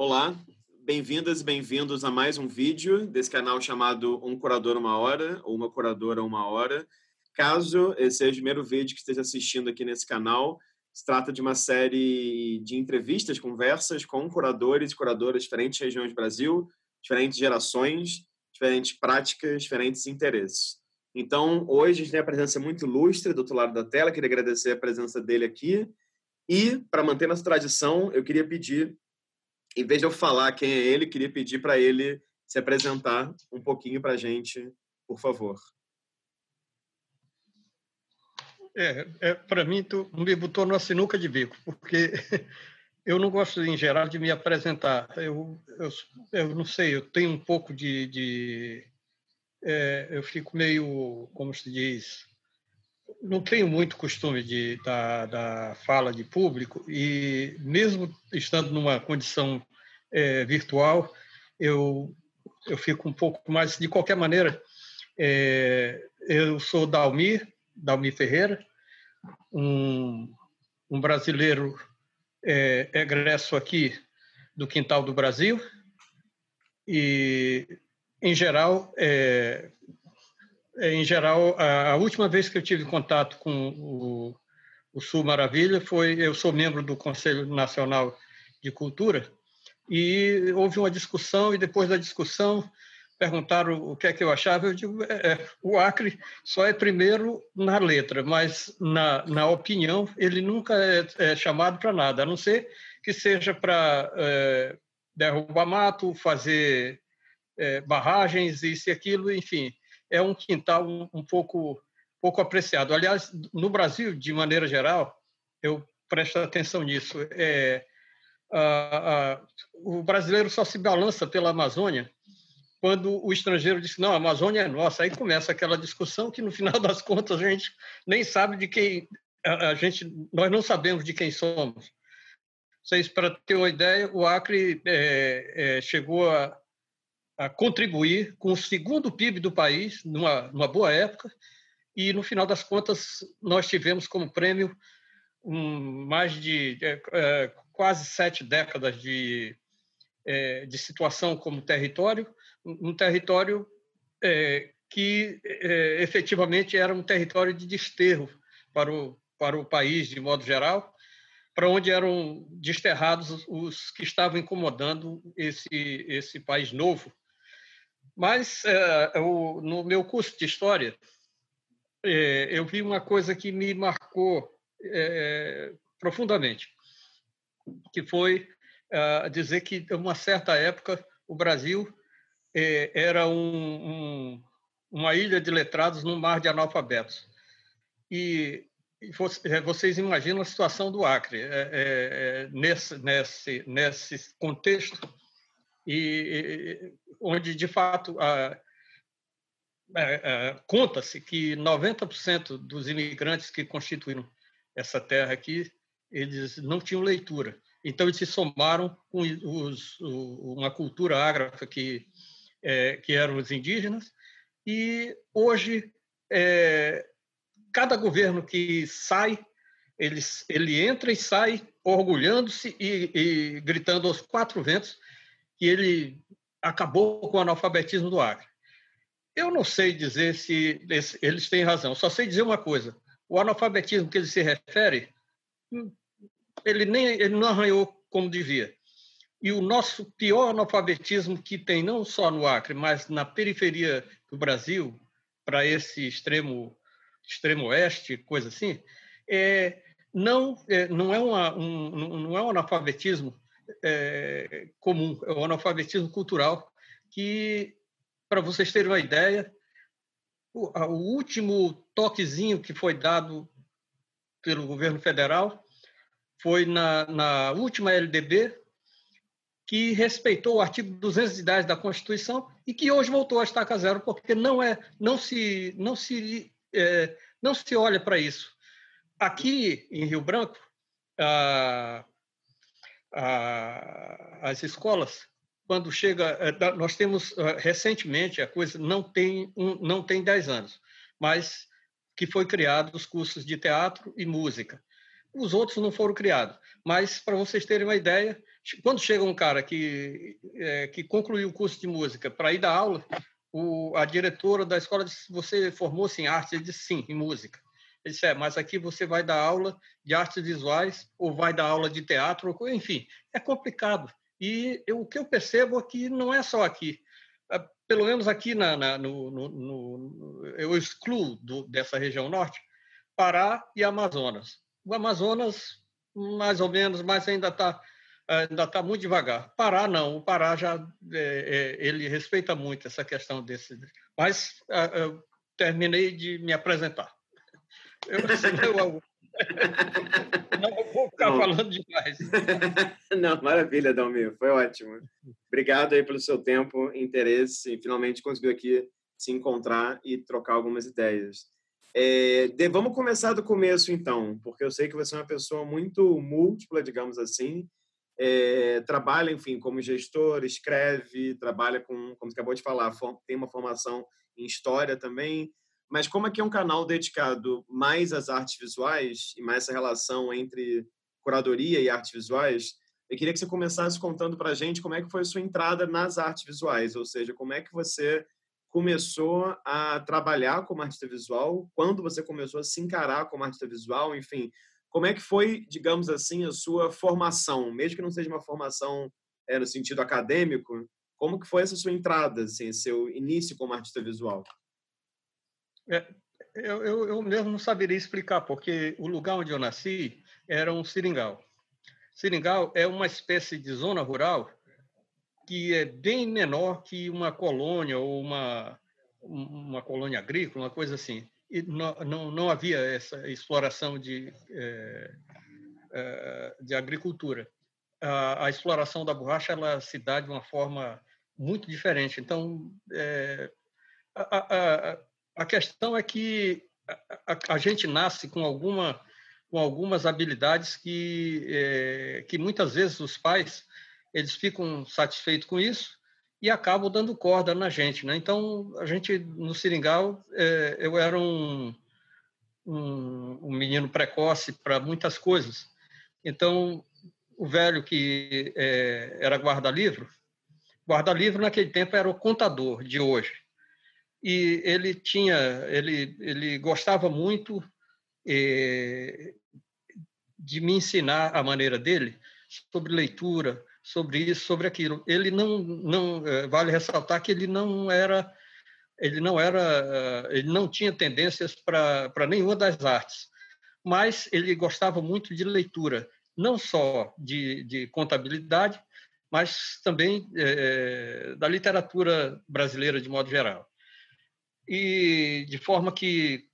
Olá, bem-vindas bem-vindos a mais um vídeo desse canal chamado Um Curador Uma Hora ou Uma Curadora Uma Hora. Caso esse seja o primeiro vídeo que esteja assistindo aqui nesse canal, se trata de uma série de entrevistas, conversas com curadores e curadoras de diferentes regiões do Brasil, diferentes gerações, diferentes práticas, diferentes interesses. Então, hoje a gente tem a presença muito ilustre do outro lado da tela, queria agradecer a presença dele aqui. E, para manter nossa tradição, eu queria pedir em vez de eu falar quem é ele, queria pedir para ele se apresentar um pouquinho para a gente, por favor. É, é para mim, tu me botou numa sinuca de bico, porque eu não gosto, em geral, de me apresentar. Eu, eu, eu não sei, eu tenho um pouco de. de é, eu fico meio, como se diz, não tenho muito costume de, da, da fala de público e mesmo estando numa condição é, virtual, eu, eu fico um pouco mais... De qualquer maneira, é, eu sou Dalmir, Dalmir Ferreira, um, um brasileiro é, egresso aqui do Quintal do Brasil e, em geral, é, em geral, a, a, última vez que eu tive contato com o, o Sul Maravilha foi eu sou membro do Conselho Nacional de Cultura e houve uma discussão e depois da discussão perguntaram o que é que eu achava. Eu digo, é, é, o Acre só é primeiro na letra, mas na, na opinião ele nunca é, é chamado para nada, a não ser que seja para é, derrubar mato, fazer é, barragens, isso e aquilo, enfim é um quintal um, pouco pouco apreciado. Aliás, no Brasil, de maneira geral, eu presto atenção nisso. É, a, a, o brasileiro só se balança pela Amazônia quando o estrangeiro diz não, a Amazônia é nossa. Aí começa aquela discussão que no final das contas a gente nem sabe de quem a, a gente nós não sabemos de quem somos. Vocês para ter uma ideia, o Acre é, é, chegou a, a contribuir com o segundo PIB do país, numa, numa boa época, e no final das contas nós tivemos como prêmio um, mais de é, é, quase sete décadas de, é, de situação como território, um território é, que é, efetivamente era um território de desterro para o, para o país de modo geral, para onde eram desterrados os que estavam incomodando esse, esse país novo mas é, eu, no meu curso de História, é, eu vi uma coisa que me marcou é, profundamente, que foi dizer que, em uma certa época, o Brasil era um, um, uma ilha de letrados no mar de analfabetos. E, vocês imaginam a situação do Acre nesse, nesse, nesse contexto e, onde, de fato, conta-se que 90% dos imigrantes que constituíram essa terra aqui, eles não tinham leitura. Então, eles se somaram com os, uma cultura ágrafa que, é, que eram os indígenas, e hoje, é, cada governo que sai, ele, ele entra e sai orgulhando-se e, e gritando aos quatro ventos que ele acabou com o analfabetismo do Acre. Eu não sei dizer se eles têm razão, só sei dizer uma coisa: o analfabetismo que ele se refere, ele nem ele não arranhou como devia. E o nosso pior analfabetismo que tem não só no Acre, mas na periferia do Brasil, para esse extremo extremo oeste, coisa assim, é não é, não é uma, um, não é um analfabetismo é, comum, é o analfabetismo cultural, que, para vocês terem uma ideia, o, o último toquezinho que foi dado pelo governo federal foi na, na última LDB, que respeitou o artigo 210 da Constituição e que hoje voltou a estaca zero, porque não é, não se, não se, é, não se olha para isso. Aqui em Rio Branco, a, a, as escolas, quando chega, é, nós temos é, recentemente a coisa não tem um, não tem 10 anos, mas que foi criado os cursos de teatro e música. Os outros não foram criados, mas para vocês terem uma ideia, quando chega um cara que, é, que concluiu o curso de música para ir dar aula, o, a diretora da escola disse: Você formou-se em arte? Ele disse: Sim, em música. Ele disse: É, mas aqui você vai dar aula de artes visuais ou vai dar aula de teatro, enfim, é complicado. E eu, o que eu percebo é que não é só aqui. Ah, pelo menos aqui na, na no, no, no, eu excluo do, dessa região norte Pará e Amazonas. O Amazonas, mais ou menos, mas ainda está ainda está muito devagar. Pará não, o Pará já é, é, ele respeita muito essa questão desse. Mas ah, eu terminei de me apresentar. Eu, eu, não vou ficar não. falando demais. Não, maravilha, Dalmir, foi ótimo. Obrigado aí pelo seu tempo, interesse, finalmente conseguiu aqui se encontrar e trocar algumas ideias. É, de, vamos começar do começo, então, porque eu sei que você é uma pessoa muito múltipla, digamos assim. É, trabalha, enfim, como gestor, escreve, trabalha com, como você acabou de falar, tem uma formação em história também. Mas como aqui é um canal dedicado mais às artes visuais e mais essa relação entre curadoria e artes visuais, eu queria que você começasse contando para a gente como é que foi a sua entrada nas artes visuais, ou seja, como é que você começou a trabalhar como artista visual, quando você começou a se encarar como artista visual, enfim, como é que foi, digamos assim, a sua formação, mesmo que não seja uma formação é, no sentido acadêmico, como que foi essa sua entrada, assim, seu início como artista visual? É, eu, eu, eu, mesmo não saberia explicar, porque o lugar onde eu nasci era um seringal. Seringal é uma espécie de zona rural que é bem menor que uma colônia ou uma, uma colônia agrícola, uma coisa assim. E não, não, não havia essa exploração de, é, é, de agricultura. A, a, exploração da borracha ela se dá de uma forma muito diferente. Então, é, a, a, a questão é que a, a, gente nasce com alguma com algumas habilidades que é, que muitas vezes os pais eles ficam satisfeitos com isso e acabam dando corda na gente, né? Então a gente no seringal é, eu era um, um, um menino precoce para muitas coisas. Então o velho que é, era guarda-livro, guarda-livro naquele tempo era o contador de hoje e ele tinha, ele, ele gostava muito eh, de me ensinar a maneira dele sobre leitura, sobre isso, sobre aquilo. Ele não, não eh, vale ressaltar que ele não era, ele não era, ele não tinha tendências para nenhuma das artes, mas ele gostava muito de leitura, não só de, de contabilidade, mas também é, da literatura brasileira de modo geral e de forma que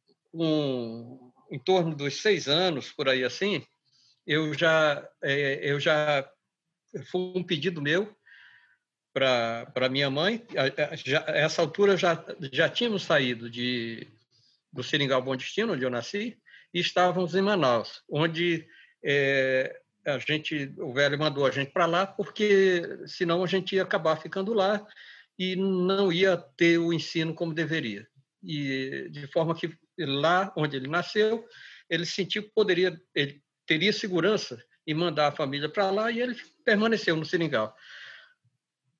em torno dos seis anos por aí assim eu já é, eu já foi um pedido meu para para minha mãe. Já, essa altura já já tínhamos saído de do Seringal Bom Destino onde eu nasci e estávamos em Manaus onde é, a gente o velho mandou a gente para lá porque senão a gente ia acabar ficando lá e não ia ter o ensino como deveria. E de forma que lá onde ele nasceu, ele sentiu que poderia, ele teria segurança em mandar a família para lá e ele permaneceu no Seringal.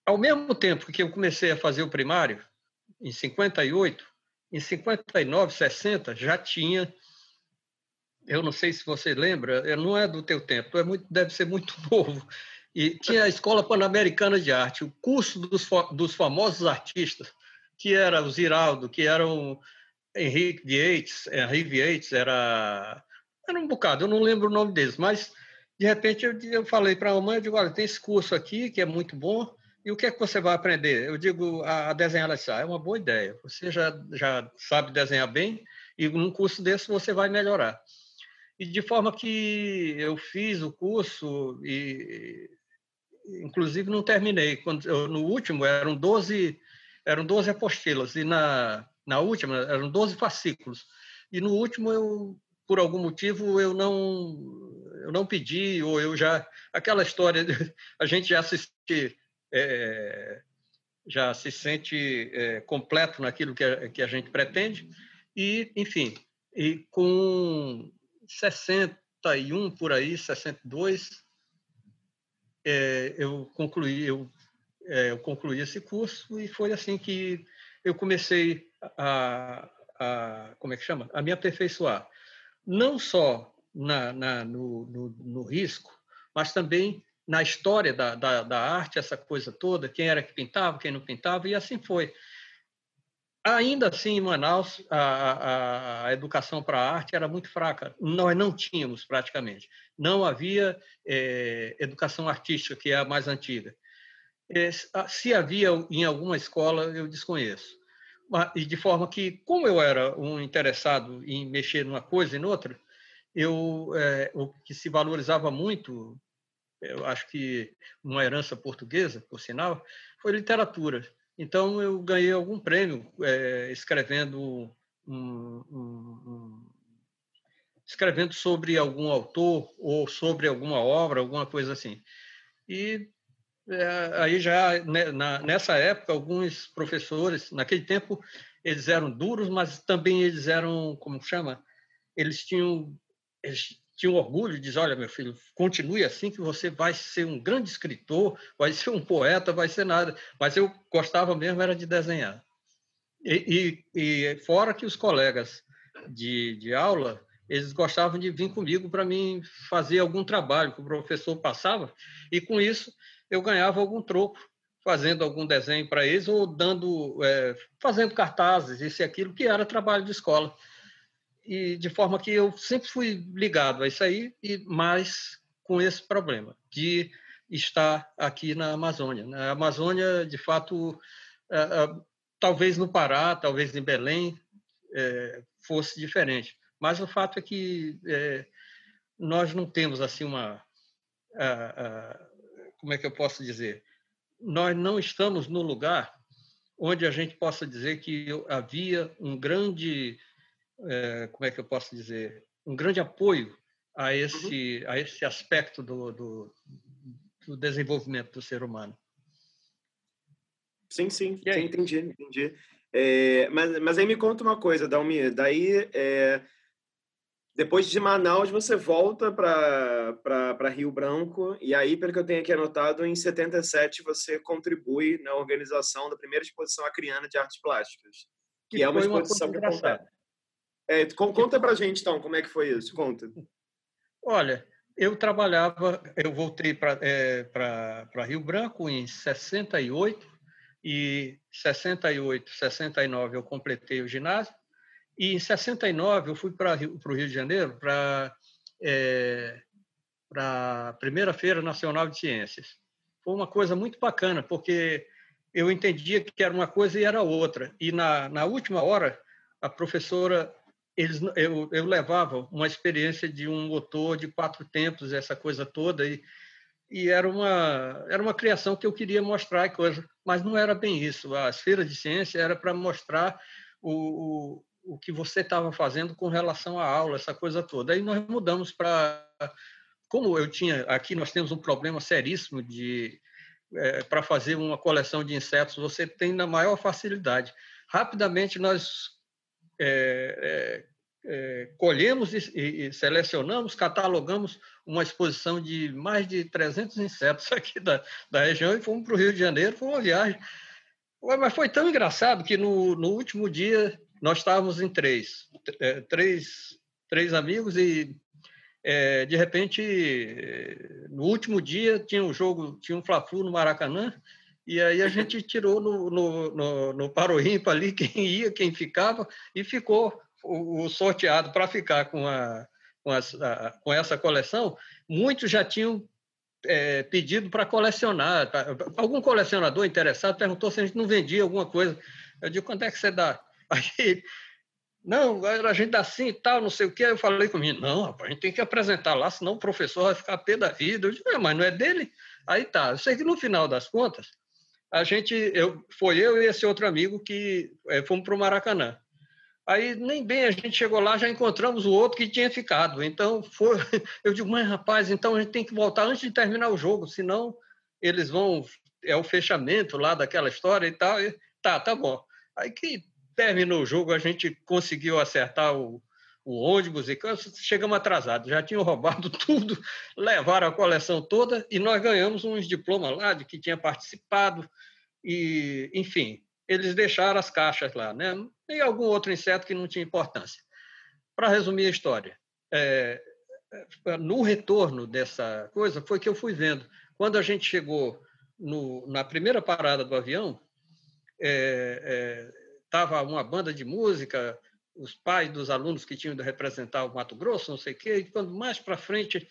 Ao mesmo tempo que eu comecei a fazer o primário, em 58, em 59, 60, já tinha eu não sei se você lembra, não é do teu tempo, é muito, deve ser muito novo, e tinha a Escola Pan-Americana de Arte, o curso dos, dos famosos artistas, que era o Ziraldo, que era o Henrique Yates, Henrique Yates, era, era um bocado, eu não lembro o nome deles, mas de repente eu, eu falei para a mãe, eu digo, olha, tem esse curso aqui que é muito bom, e o que é que você vai aprender? Eu digo, a, a desenhar, ela disse, ah, é uma boa ideia, você já, já sabe desenhar bem, e num curso desse você vai melhorar. E de forma que eu fiz o curso e inclusive não terminei. Quando eu, no último eram 12 eram 12 apostilas e na na última eram 12 fascículos. E no último eu por algum motivo eu não eu não pedi ou eu já aquela história a gente já se é, já se sente é, completo naquilo que a, que a gente pretende e enfim e com 61 por aí 62 é, eu concluí eu, é, eu concluí esse curso e foi assim que eu comecei a, a como é que chama? A me aperfeiçoar. Não só na, na no, no, no, risco mas também na história da, da, da arte essa coisa toda quem era que pintava quem não pintava e assim foi Ainda assim, em Manaus, a, a, a educação para a arte era muito fraca. Nós não tínhamos, praticamente. Não havia é, educação artística, que é a mais antiga. É, se havia em alguma escola, eu desconheço. E de forma que, como eu era um interessado em mexer numa coisa e noutra, eu, é, o que se valorizava muito, eu acho que uma herança portuguesa, por sinal, foi literatura. Então, eu ganhei algum prêmio é, escrevendo um, um, um, escrevendo sobre algum autor ou sobre alguma obra, alguma coisa assim. E é, aí já né, na, nessa época alguns professores, naquele tempo eles eram duros, mas também eles eram, como chama, eles tinham eles tinha orgulho, diz, olha, meu filho, continue assim que você vai ser um grande escritor, vai ser um poeta, vai ser nada. Mas eu gostava mesmo era de desenhar. E, e, e fora que os colegas de, de aula, eles gostavam de vir comigo para mim fazer algum trabalho que o professor passava, e com isso eu ganhava algum troco fazendo algum desenho para eles ou dando, é, fazendo cartazes, isso e aquilo, que era trabalho de escola e de forma que eu sempre fui ligado a isso aí, e mais com esse problema de estar aqui na Amazônia. Na Amazônia, de fato, é, é, talvez no Pará, talvez em Belém, é, fosse diferente. Mas o fato é que nós não temos assim uma, como é que eu posso dizer? Nós não estamos no lugar onde a gente possa dizer que havia um grande é, como é que eu posso dizer, um grande apoio a uhum. esse, uhum. a esse aspecto do, do, do, desenvolvimento do ser humano. Sim, sim, sim entendi, entendi. É, mas, mas aí me conta uma coisa, Dalmi, daí é, depois de Manaus você volta para Rio Branco e aí, pelo que eu tenho aqui anotado, em 77 você contribui na organização da primeira exposição acriana de artes plásticas, que, que é uma exposição uma que é, conta pra gente, então, como é que foi isso? Conta. Olha, eu trabalhava, eu voltei para é, Rio Branco em 68, e 68, 69 eu completei o ginásio, e em 69 eu fui para o Rio de Janeiro para é, a primeira Feira Nacional de Ciências. Foi uma coisa muito bacana, porque eu entendia que era uma coisa e era outra. E na, na última hora, a professora eles, eu, eu levava uma experiência de um motor de quatro tempos, essa coisa toda, e, e era, uma, era uma criação que eu queria mostrar, coisa, mas não era bem isso. As feiras de ciência era para mostrar o, o, o que você estava fazendo com relação à aula, essa coisa toda. Aí nós mudamos para. Como eu tinha. Aqui nós temos um problema seríssimo de. É, para fazer uma coleção de insetos, você tem na maior facilidade. Rapidamente nós é, é, é, colhemos e, e, selecionamos, catalogamos uma exposição de mais de 300 insetos aqui da, da região e fomos para o Rio de Janeiro, foi uma viagem. Mas foi tão engraçado que no, no último dia nós estávamos em três, é, três, três amigos e é, de repente no último dia tinha um jogo, tinha um Fla-Flu no Maracanã e aí a gente tirou no, no, no, no Paro Ímpar ali quem ia, quem ficava, e ficou o, o sorteado para ficar com, a, com, as, a, com essa coleção. Muitos já tinham é, pedido para colecionar. Algum colecionador interessado perguntou se a gente não vendia alguma coisa. Eu digo, quanto é que você dá? Aí, não, a gente dá assim e tal, não sei o quê. Aí eu falei comigo, não, rapaz, a gente tem que apresentar lá, senão o professor vai ficar pé da vida. Eu digo, é, mas não é dele? Aí tá. Eu sei que no final das contas, a gente, eu, foi eu e esse outro amigo que é, fomos para o Maracanã. Aí nem bem a gente chegou lá, já encontramos o outro que tinha ficado. Então foi, eu digo, mas rapaz, então a gente tem que voltar antes de terminar o jogo, senão eles vão é o fechamento lá daquela história e tal. E, tá, tá bom. Aí que terminou o jogo, a gente conseguiu acertar o, o ônibus e chegamos atrasados, já tinham roubado tudo, levaram a coleção toda e nós ganhamos uns diplomas lá de que tinha participado e, enfim, eles deixaram as caixas lá, né? E algum outro inseto que não tinha importância. Para resumir a história, é, é, no retorno dessa coisa foi que eu fui vendo. Quando a gente chegou no, na primeira parada do avião, estava é, é, uma banda de música, os pais dos alunos que tinham de representar o Mato Grosso, não sei o quê, e quando mais para frente,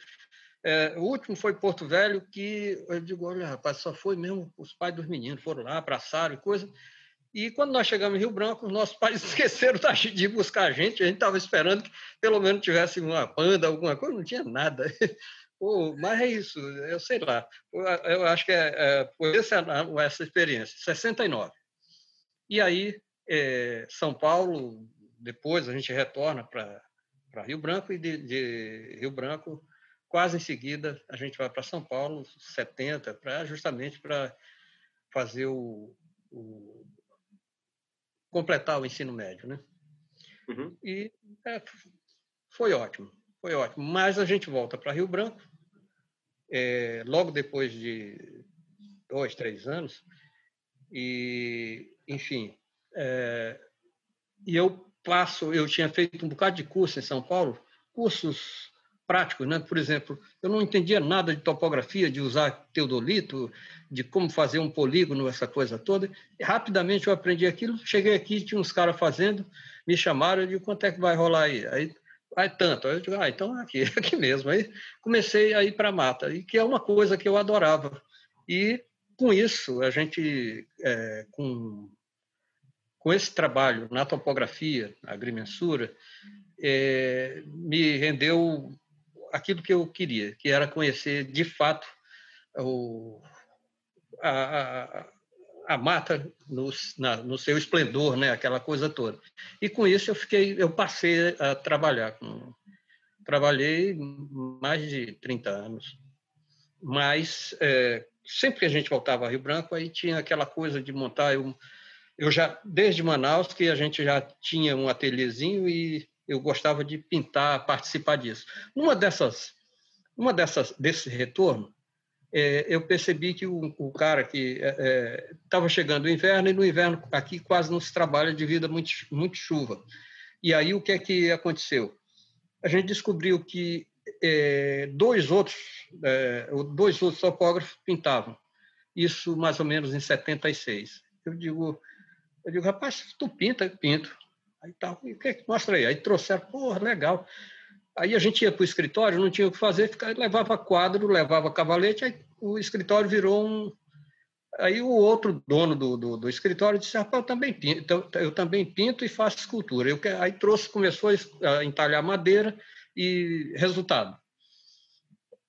é, o último foi Porto Velho, que eu digo, olha, rapaz, só foi mesmo os pais dos meninos, foram lá, abraçaram e coisa. E quando nós chegamos em Rio Branco, os nossos pais esqueceram de buscar a gente, a gente estava esperando que pelo menos tivesse uma banda, alguma coisa, não tinha nada. Pô, mas é isso, eu sei lá. Eu acho que é, é essa, essa experiência, 69. E aí, é, São Paulo, depois a gente retorna para Rio Branco e de, de, Rio Branco, quase em seguida, a gente vai para São Paulo, 70, pra, justamente para fazer o, o, completar o ensino médio, né? Uhum. E é, foi ótimo, foi ótimo. Mas a gente volta para Rio Branco, é, logo depois de dois, três anos, e, enfim, é, e eu passo, eu tinha feito um bocado de curso em São Paulo, cursos práticos, né? Por exemplo, eu não entendia nada de topografia, de usar teodolito, de como fazer um polígono, essa coisa toda. E rapidamente eu aprendi aquilo. Cheguei aqui, tinha uns caras fazendo, me chamaram, eu digo, quanto é que vai rolar aí? Aí, aí tanto. Aí eu digo, ah, então aqui, aqui mesmo. Aí comecei a ir para a mata, e que é uma coisa que eu adorava. E com isso, a gente, é, com com esse trabalho na topografia, na agrimensura, é, me rendeu aquilo que eu queria, que era conhecer de fato o, a, a, a mata no, na, no seu esplendor, né? aquela coisa toda. E com isso eu fiquei, eu passei a trabalhar. Trabalhei mais de 30 anos, mas é, sempre que a gente voltava a Rio Branco, aí tinha aquela coisa de montar. Eu, eu já, desde Manaus, que a gente já tinha um ateliêzinho e eu gostava de pintar, participar disso. Uma dessas, uma dessas desse retorno, é, eu percebi que o, o cara que estava é, é chegando o inverno e no inverno aqui quase não se trabalha devido a muito, muito chuva. E aí o que é que aconteceu? A gente descobriu que é, dois outros é, dois outros topógrafos pintavam. Isso mais ou menos em 76. Eu digo, eu digo, rapaz, tu pinta, eu pinto. Aí tal, o que, que mostra aí? Aí trouxeram, porra, legal. Aí a gente ia para o escritório, não tinha o que fazer, ficava, levava quadro, levava cavalete, aí o escritório virou um. Aí o outro dono do, do, do escritório disse: Rapaz, eu também pinto, então, eu também pinto e faço escultura. Eu, aí trouxe, começou a entalhar madeira e resultado.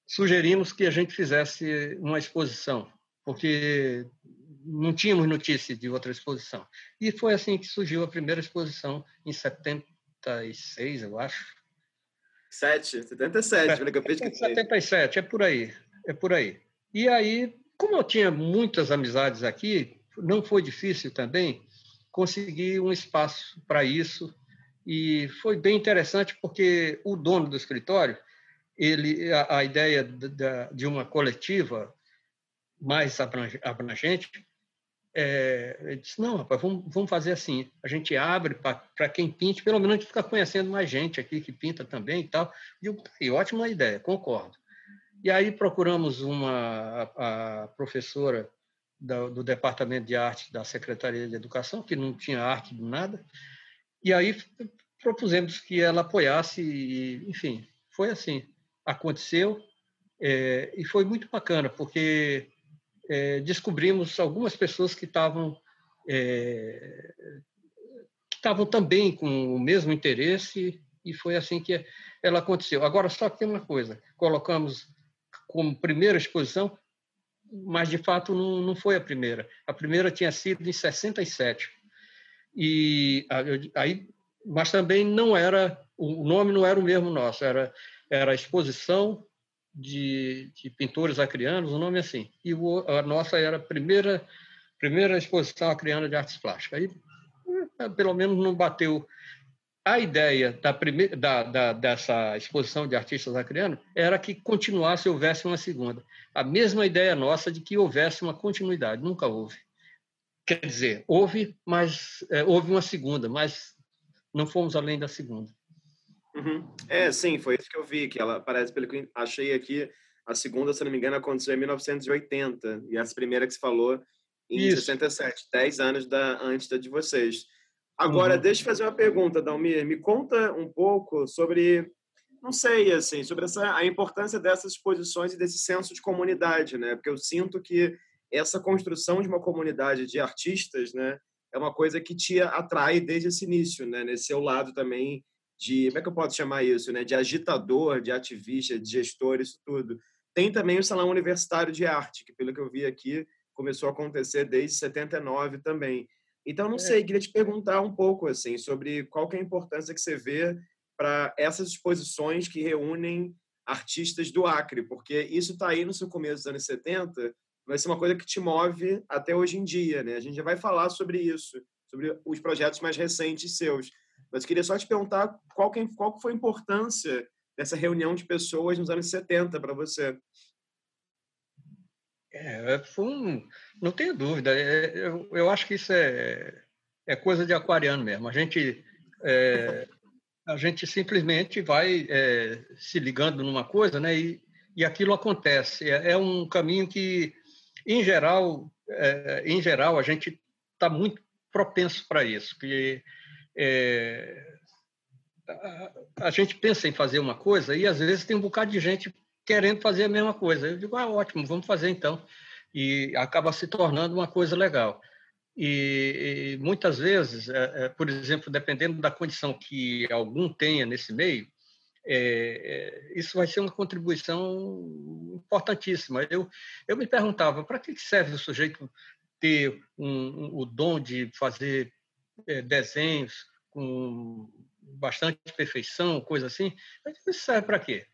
Sugerimos que a gente fizesse uma exposição, porque não tínhamos notícia de outra exposição. E foi assim que surgiu a primeira exposição, em 76, eu acho. 7, 77, é, que eu fiz 77, é por aí, é por aí. E aí, como eu tinha muitas amizades aqui, não foi difícil também conseguir um espaço para isso e foi bem interessante porque o dono do escritório, ele a, a ideia de, de uma coletiva mais abrangente é, ele disse, não, rapaz, vamos, vamos fazer assim, a gente abre para quem pinte, pelo menos a gente fica conhecendo mais gente aqui que pinta também e tal. E e ótima ideia, concordo. E aí procuramos uma a, a professora do, do, Departamento de Arte da Secretaria de Educação, que não tinha arte de nada, e aí propusemos que ela apoiasse, e, enfim, foi assim, aconteceu, é, e foi muito bacana, porque é, descobrimos algumas pessoas que estavam é, que estavam também com o mesmo interesse e foi assim que ela aconteceu. Agora só tem uma coisa: colocamos como primeira exposição, mas de fato não, não foi a primeira. A primeira tinha sido em 67 e aí, mas também não era o nome não era o mesmo nosso, era era a exposição de, de pintores acrianos, o nome é assim. E o, a nossa era a primeira, primeira exposição acriana de artes plásticas. Aí, eh, pelo menos, não bateu a ideia da primeira, da, da, dessa exposição de artistas acrianos era que continuasse, houvesse uma segunda. A mesma ideia nossa de que houvesse uma continuidade, nunca houve. Quer dizer, houve, mas é, houve uma segunda, mas não fomos além da segunda. Uhum. É, sim, foi isso que eu vi, que ela parece, pelo que achei aqui, a segunda, se não me engano, aconteceu em 1980, e essa primeira que se falou em isso. 67, 10 anos da, antes da de vocês. Agora, uhum. deixa eu fazer uma pergunta, Dalmir. Me conta um pouco sobre, não sei, assim, sobre essa, a importância dessas exposições e desse senso de comunidade, né? Porque eu sinto que essa construção de uma comunidade de artistas, né, é uma coisa que te atrai desde esse início, né? Nesse seu lado também de, como é que eu posso chamar isso, né? De agitador, de ativista, de gestor, isso tudo. Tem também o Salão Universitário de Arte, que pelo que eu vi aqui, começou a acontecer desde 79 também. Então, não é. sei, queria te perguntar um pouco assim sobre qual que é a importância que você vê para essas exposições que reúnem artistas do Acre, porque isso está aí no seu começo dos anos 70, vai ser uma coisa que te move até hoje em dia, né? A gente já vai falar sobre isso, sobre os projetos mais recentes seus. Mas queria só te perguntar qual que, qual que foi a importância dessa reunião de pessoas nos anos 70 para você. É, foi um, não tenho dúvida. É, eu, eu acho que isso é, é coisa de aquariano mesmo. A gente, é, a gente simplesmente vai é, se ligando numa coisa, né? E, e aquilo acontece. É, é um caminho que, em geral, é, em geral, a gente está muito propenso para isso. Que a, a gente pensa em fazer uma coisa e às vezes tem um bocado de gente querendo fazer a mesma coisa. Eu digo, ah, ótimo, vamos fazer então. E acaba se tornando uma coisa legal. E, e muitas vezes, é, é, por exemplo, dependendo da condição que algum tenha nesse meio, é, é isso vai ser uma contribuição importantíssima. Eu, eu me perguntava, para que serve o sujeito ter um, um, o dom de fazer é, desenhos com bastante perfeição, coisa assim? Isso serve para quê?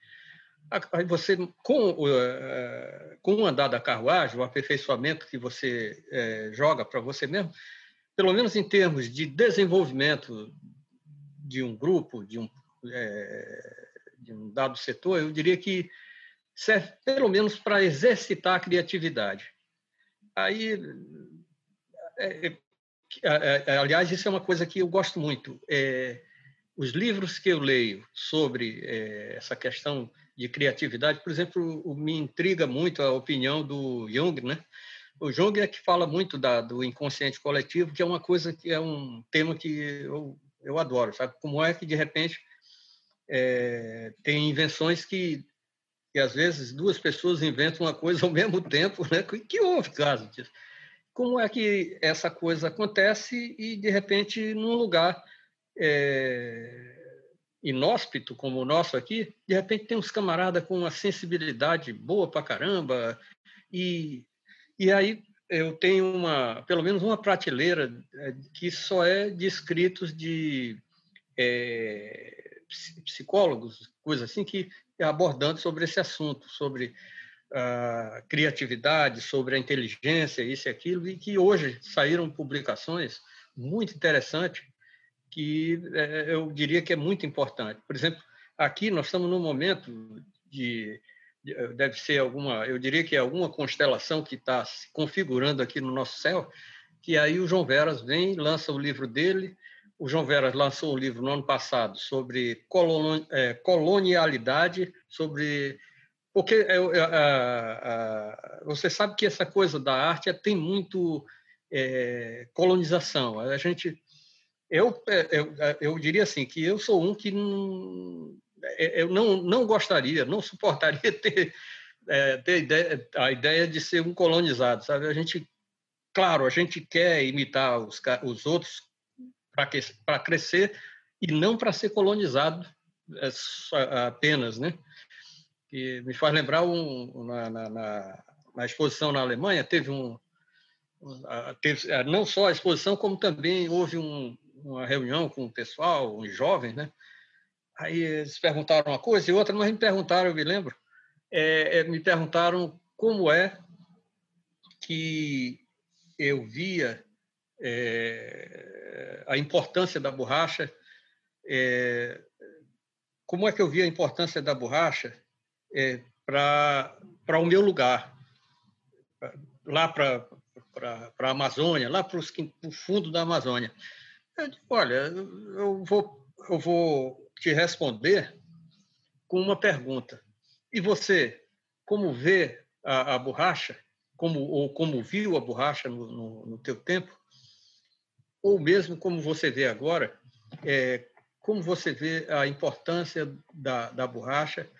Você, com eh, com o andar da carruagem, o aperfeiçoamento que você é, joga para você mesmo, pelo menos em termos de desenvolvimento de um grupo, de um, é, de um dado setor, eu diria que serve pelo menos para exercitar a criatividade. Aí, é, é, aliás, isso é uma coisa que eu gosto muito. os livros que eu leio sobre essa questão de criatividade. Por exemplo, me intriga muito a opinião do Jung, né? O Jung é que fala muito da, do inconsciente coletivo, que é uma coisa que é um tema que eu, eu adoro, sabe? Como é que, de repente, é, tem invenções que, que, às vezes, duas pessoas inventam uma coisa ao mesmo tempo, né? Que, que houve caso disso. Como é que essa coisa acontece e, de repente, num lugar é, inóspito como o nosso aqui, de repente tem uns camaradas com uma sensibilidade boa pra caramba e, e aí eu tenho uma, pelo menos uma prateleira é, que só é de escritos de é, psicólogos, coisa assim, que é abordando sobre esse assunto, sobre a criatividade, sobre a inteligência, isso e aquilo, e que hoje saíram publicações muito interessantes que é, eu diria que é muito importante. Por exemplo, aqui nós estamos num momento de, deve ser alguma, eu diria que é alguma constelação que está se configurando aqui no nosso céu, que aí o João Veras vem, lança o livro dele. O João Veras lançou um livro no ano passado sobre é, colonialidade, sobre porque é, é, você sabe que essa coisa da arte tem muito é, colonização. A gente eu, é, eu, é, eu diria assim que eu sou um que não, é, eu não, não gostaria, não suportaria ter, é, ter ideia, a ideia de ser um colonizado, sabe? A gente, claro, a gente quer imitar os, os outros para crescer e não para ser colonizado apenas, né? Que me faz lembrar um, na, na, na exposição na Alemanha teve um teve, não só a exposição como também houve um, uma reunião com o pessoal, os jovens, né? Aí eles perguntaram uma coisa e outra, mas me perguntaram, eu me lembro, é, é, me perguntaram como é que eu via é, a importância da borracha é, como é que eu vi a importância da borracha é, para o meu lugar, lá para a Amazônia, lá para o fundo da Amazônia. Eu digo, olha, eu vou, eu vou te responder com uma pergunta. E você, como vê a, a borracha, como, ou como viu a borracha no, no, no teu tempo, ou mesmo como você vê agora, é, como você vê a importância da, da borracha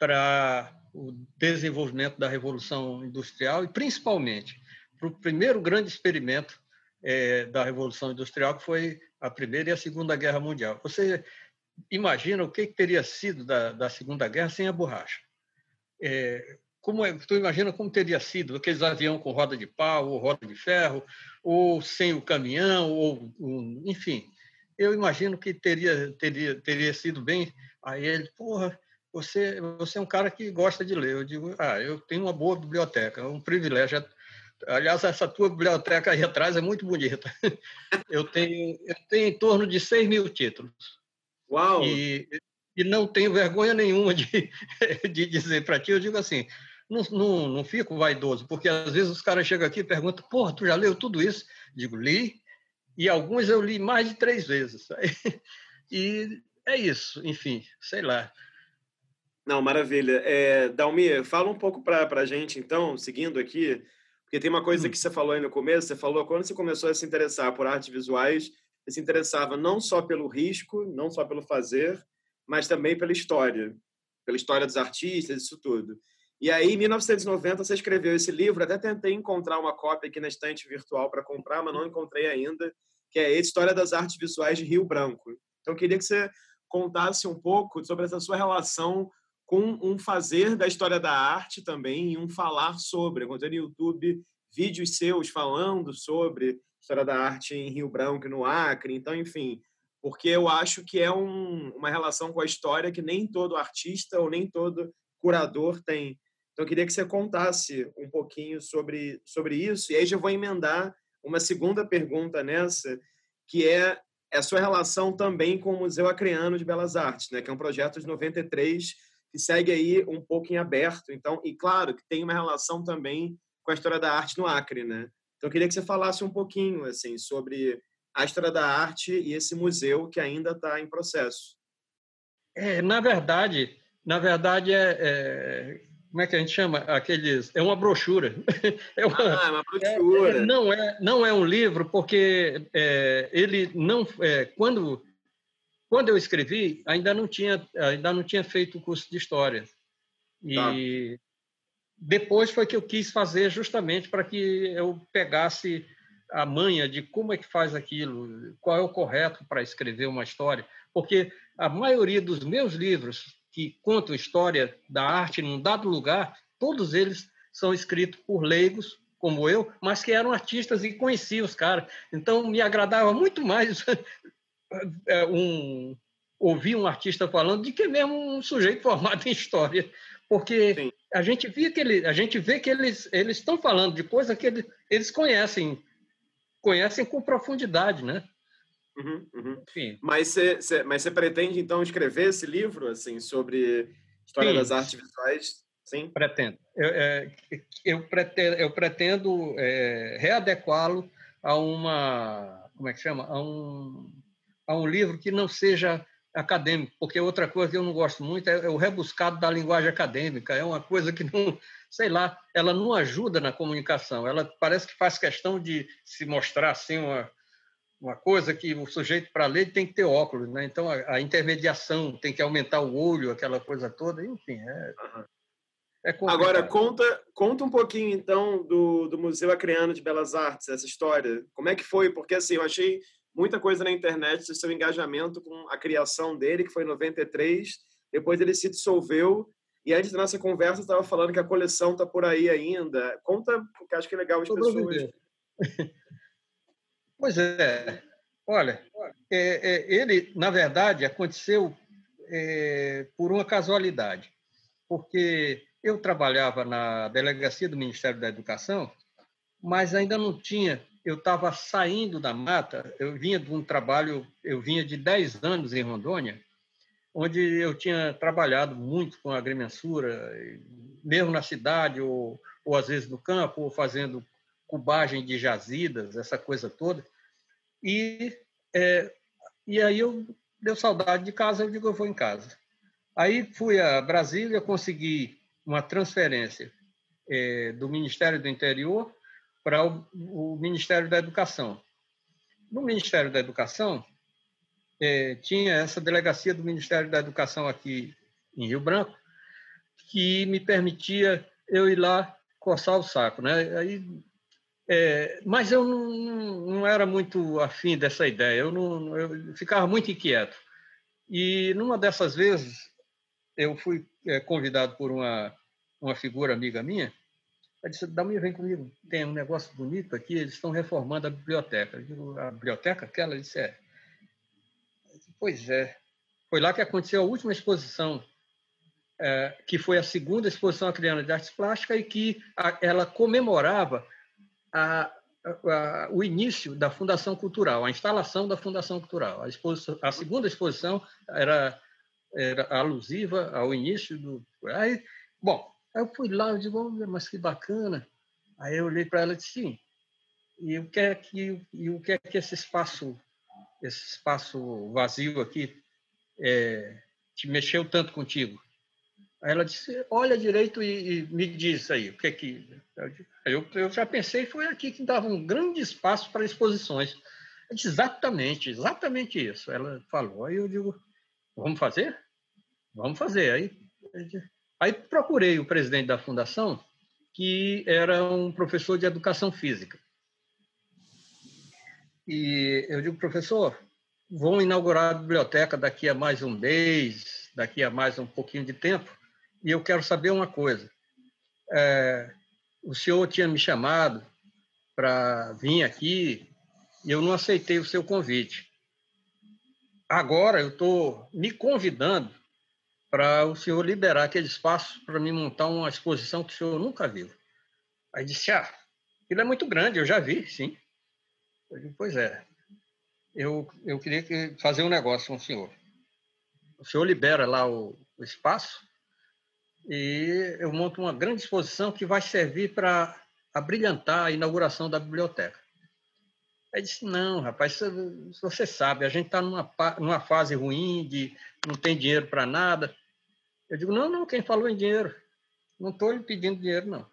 para o desenvolvimento da Revolução Industrial e, principalmente, para o primeiro grande experimento é, da Revolução Industrial, que foi a Primeira e a Segunda Guerra Mundial. Você imagina o que, que teria sido da, da Segunda Guerra sem a borracha? É, como é, tu imagina como teria sido aqueles aviões com roda de pau ou roda de ferro, ou sem o caminhão, ou enfim. Eu imagino que teria, teria, teria sido bem. Aí ele, porra, você, você é um cara que gosta de ler. Eu digo, ah, eu tenho uma boa biblioteca, é um privilégio. Aliás, essa tua biblioteca aí atrás é muito bonita. Eu tenho, eu tenho em torno de 6 mil títulos. Uau! E, e não tenho vergonha nenhuma de, de dizer para ti. Eu digo assim, não, não, não fico vaidoso, porque às vezes os caras chegam aqui e perguntam, porra, tu já leu tudo isso? Digo, li, e alguns eu li mais de três vezes. E é isso, enfim, sei lá. Não, maravilha. É, Dalmir, fala um pouco para a gente, então, seguindo aqui, porque tem uma coisa hum. que você falou aí no começo, você falou quando você começou a se interessar por artes visuais, você se interessava não só pelo risco, não só pelo fazer, mas também pela história, pela história dos artistas, isso tudo. E aí, em 1990, você escreveu esse livro. Até tentei encontrar uma cópia aqui na estante virtual para comprar, mas não encontrei ainda, que é História das Artes Visuais de Rio Branco. Então, queria que você contasse um pouco sobre essa sua relação com um fazer da história da arte também e um falar sobre. Eu no YouTube vídeos seus falando sobre história da arte em Rio Branco no Acre. Então, enfim, porque eu acho que é um, uma relação com a história que nem todo artista ou nem todo curador tem. Então, eu queria que você contasse um pouquinho sobre, sobre isso. E aí já vou emendar uma segunda pergunta nessa, que é a sua relação também com o Museu Acreano de Belas Artes, né? que é um projeto de 93 que segue aí um pouco em aberto. Então, e claro que tem uma relação também com a história da arte no Acre, né? Então, eu queria que você falasse um pouquinho assim sobre a história da arte e esse museu que ainda está em processo. É, na verdade, na verdade é, é, como é que a gente chama aqueles é uma brochura é uma, ah, é uma brochura é, não é não é um livro porque é, ele não é, quando quando eu escrevi ainda não tinha ainda não tinha feito o curso de história e tá. depois foi que eu quis fazer justamente para que eu pegasse a manha de como é que faz aquilo qual é o correto para escrever uma história porque a maioria dos meus livros que contam história da arte num dado lugar, todos eles são escritos por leigos, como eu, mas que eram artistas e conheciam os caras. Então, me agradava muito mais um, ouvir um artista falando do que mesmo um sujeito formado em história. Porque Sim. a gente, via que ele, a gente vê que eles, eles estão falando de coisa que eles, eles conhecem, conhecem com profundidade, né? Uhum, uhum. Mas você mas você pretende então escrever esse livro assim sobre história Sim. das artes visuais? Sim. Pretendo. Eu, é, eu pretendo, eu pretendo é, readequá-lo a uma como é que chama a um a um livro que não seja acadêmico, porque outra coisa que eu não gosto muito é, é o rebuscado da linguagem acadêmica. É uma coisa que não, sei lá, ela não ajuda na comunicação. Ela parece que faz questão de se mostrar assim uma uma coisa que o sujeito para ler tem que ter óculos, né? Então a, a, intermediação tem que aumentar o olho, aquela coisa toda, enfim, é, uhum. é Agora conta conta um pouquinho então do, do Museu Acreano de Belas Artes essa história. Como é que foi? Porque assim eu achei muita coisa na internet do seu engajamento com a criação dele, que foi em 93. Depois ele se dissolveu e antes da nossa conversa estava falando que a coleção está por aí ainda. Conta, porque acho que é legal as pessoas. Pois é. Olha, é, é, ele, na verdade, aconteceu é, por uma casualidade, porque eu trabalhava na delegacia do Ministério da Educação, mas ainda não tinha eu estava saindo da mata, eu vinha de um trabalho, eu vinha de 10 anos em Rondônia, onde eu tinha trabalhado muito com agrimensura, mesmo na cidade, ou, ou às vezes no campo, ou fazendo cubagem de jazidas, essa coisa toda. E, é, e aí eu deu saudade de casa, eu digo, eu vou em casa. Aí fui a Brasília, consegui uma transferência é, do Ministério do Interior para o, o, Ministério da Educação. No Ministério da Educação, é, tinha essa delegacia do Ministério da Educação aqui em Rio Branco, que me permitia eu ir lá coçar o saco. Né? Aí, é, mas eu não, não, era muito afim dessa ideia, eu, não, eu ficava muito inquieto. E numa dessas vezes, eu fui é, convidado por uma, uma figura amiga minha, ela disse, Dalmir, vem comigo, tem um negócio bonito aqui, eles estão reformando a biblioteca. Eu digo, a biblioteca aquela? Ela disse, é. Disse, pois é. Foi lá que aconteceu a última exposição, é, que foi a segunda exposição acriana de artes plásticas e que a, ela comemorava a, a, o início da Fundação Cultural, a instalação da Fundação Cultural. A, exposição, a segunda exposição era, era alusiva ao início do... Aí, bom, Aí eu fui lá, eu digo, oh, mas que bacana. Aí eu olhei para ela e disse, sim. E o que é que, e o que, é que esse espaço, esse espaço vazio aqui é, te mexeu tanto contigo? Aí ela disse, olha direito e, e me diz aí, o que é que... Eu, eu já pensei, foi aqui que dava um grande espaço para exposições. Eu disse, exatamente, exatamente isso. Ela falou, aí eu digo, vamos fazer? Vamos fazer. Aí Aí procurei o presidente da fundação, que era um professor de educação física. E eu digo, professor, vão inaugurar a biblioteca daqui a mais um mês, daqui a mais um pouquinho de tempo, e eu quero saber uma coisa. É, o senhor tinha me chamado para vir aqui e eu não aceitei o seu convite. Agora eu estou me convidando para o senhor liberar aquele espaço para me montar uma exposição que o senhor nunca viu. Aí disse, ah, ele é muito grande, eu já vi, sim. Eu disse, pois é, eu, eu queria fazer um negócio com o senhor. O senhor libera lá o, o espaço e eu monto uma grande exposição que vai servir para abrilhantar a inauguração da biblioteca. Aí disse, não, rapaz, você sabe, a gente está numa, numa fase ruim, de não tem dinheiro para nada. Eu digo, não, não, quem falou em dinheiro? Não estou lhe pedindo dinheiro, não.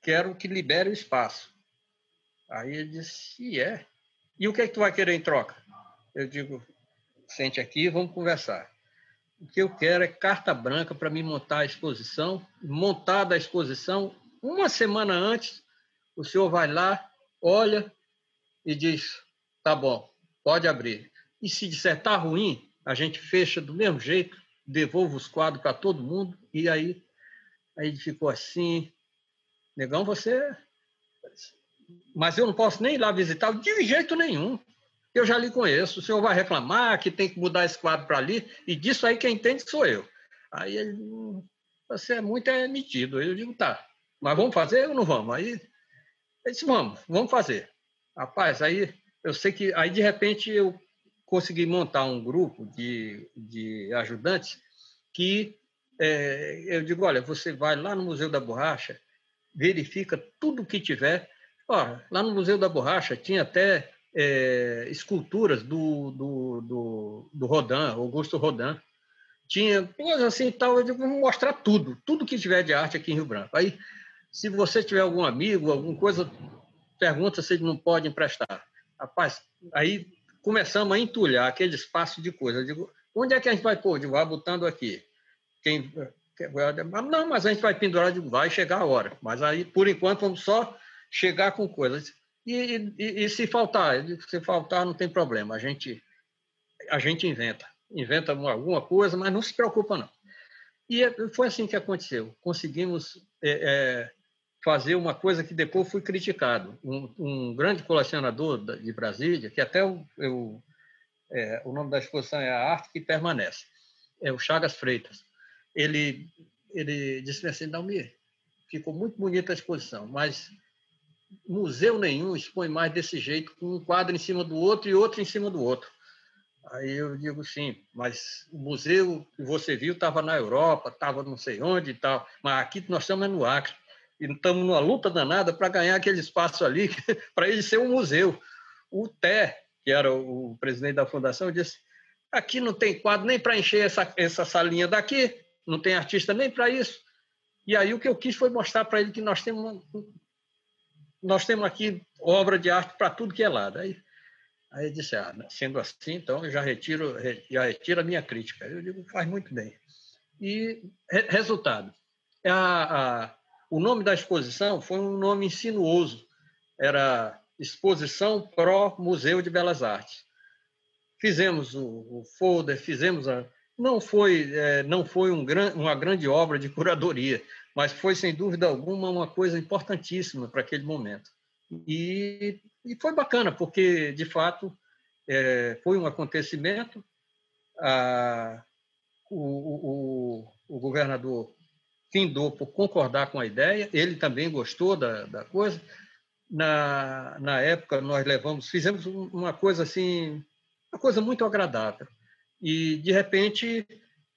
Quero que libere o espaço. Aí ele disse, e é. E o que é que tu vai querer em troca? Eu digo, sente aqui, vamos conversar. O que eu quero é carta branca para me montar a exposição. Montada a exposição, uma semana antes, o senhor vai lá, olha e diz, tá bom, pode abrir. E se disser tá ruim, a gente fecha do mesmo jeito devolvo os quadros para todo mundo, e aí, aí ele ficou assim, negão, você... Mas eu não posso nem ir lá visitá-lo de jeito nenhum. Eu já lhe conheço. O senhor vai reclamar que tem que mudar esse quadro para ali, e disso aí quem entende sou eu. Aí ele, você é muito é metido. Eu digo, tá, mas vamos fazer ou não vamos? Aí ele disse, vamos, vamos fazer. Rapaz, aí eu sei que aí de repente eu consegui montar um grupo de, de ajudantes que é, eu digo, olha, você vai lá no Museu da Borracha, verifica tudo o que tiver. Ora, lá no Museu da Borracha tinha até é, esculturas do, do, do, do Rodin, Augusto Rodin. Tinha coisas assim e tal. Eu digo, vamos mostrar tudo, tudo que tiver de arte aqui em Rio Branco. Aí, se você tiver algum amigo, alguma coisa, pergunta se ele não pode emprestar. Rapaz, aí começamos a entulhar aquele espaço de coisa. Eu digo, onde é que a gente vai pôr? Eu digo, ah, botando aqui. Quem, não, mas a gente vai pendurar, digo, vai chegar a hora. Mas aí, por enquanto, vamos só chegar com coisas. E, e, e se faltar? Digo, se faltar, não tem problema. A gente, a gente inventa. Inventa alguma coisa, mas não se preocupa, não. E é, foi assim que aconteceu. Conseguimos é, é, fazer uma coisa que depois fui criticado. Um, um grande colecionador de Brasília, que até eu, eu é, o nome da exposição é A Arte que Permanece, é o Chagas Freitas. Ele, ele disse assim, Dalmir, ficou muito bonita a exposição, mas museu nenhum expõe mais desse jeito, com um quadro em cima do outro e outro em cima do outro. Aí eu digo sim, mas o museu que você viu estava na Europa, estava não sei onde e tal, mas aqui nós estamos no Acre e estamos numa luta danada para ganhar aquele espaço ali, para ele ser um museu. O Té, que era o presidente da fundação, disse: aqui não tem quadro nem para encher essa, essa salinha daqui, não tem artista nem para isso. E aí o que eu quis foi mostrar para ele que nós temos nós temos aqui obra de arte para tudo que é lado. Aí, aí ele disse, ah, sendo assim, então eu já retiro, já retiro a minha crítica. Eu digo, faz muito bem. E resultado, a, a, o nome da exposição foi um nome insinuoso. Era Exposição Pro Museu de Belas Artes. Fizemos o, o folder, fizemos a, não foi é, não foi um gran, uma grande obra de curadoria, mas foi, sem dúvida alguma, uma coisa importantíssima para aquele momento. E, e, foi bacana, porque, de fato, é, foi um acontecimento. A, o, o, o, governador findou por concordar com a ideia, ele também gostou da, da coisa. Na, na época, nós levamos, fizemos uma coisa assim, uma coisa muito agradável. E, de repente,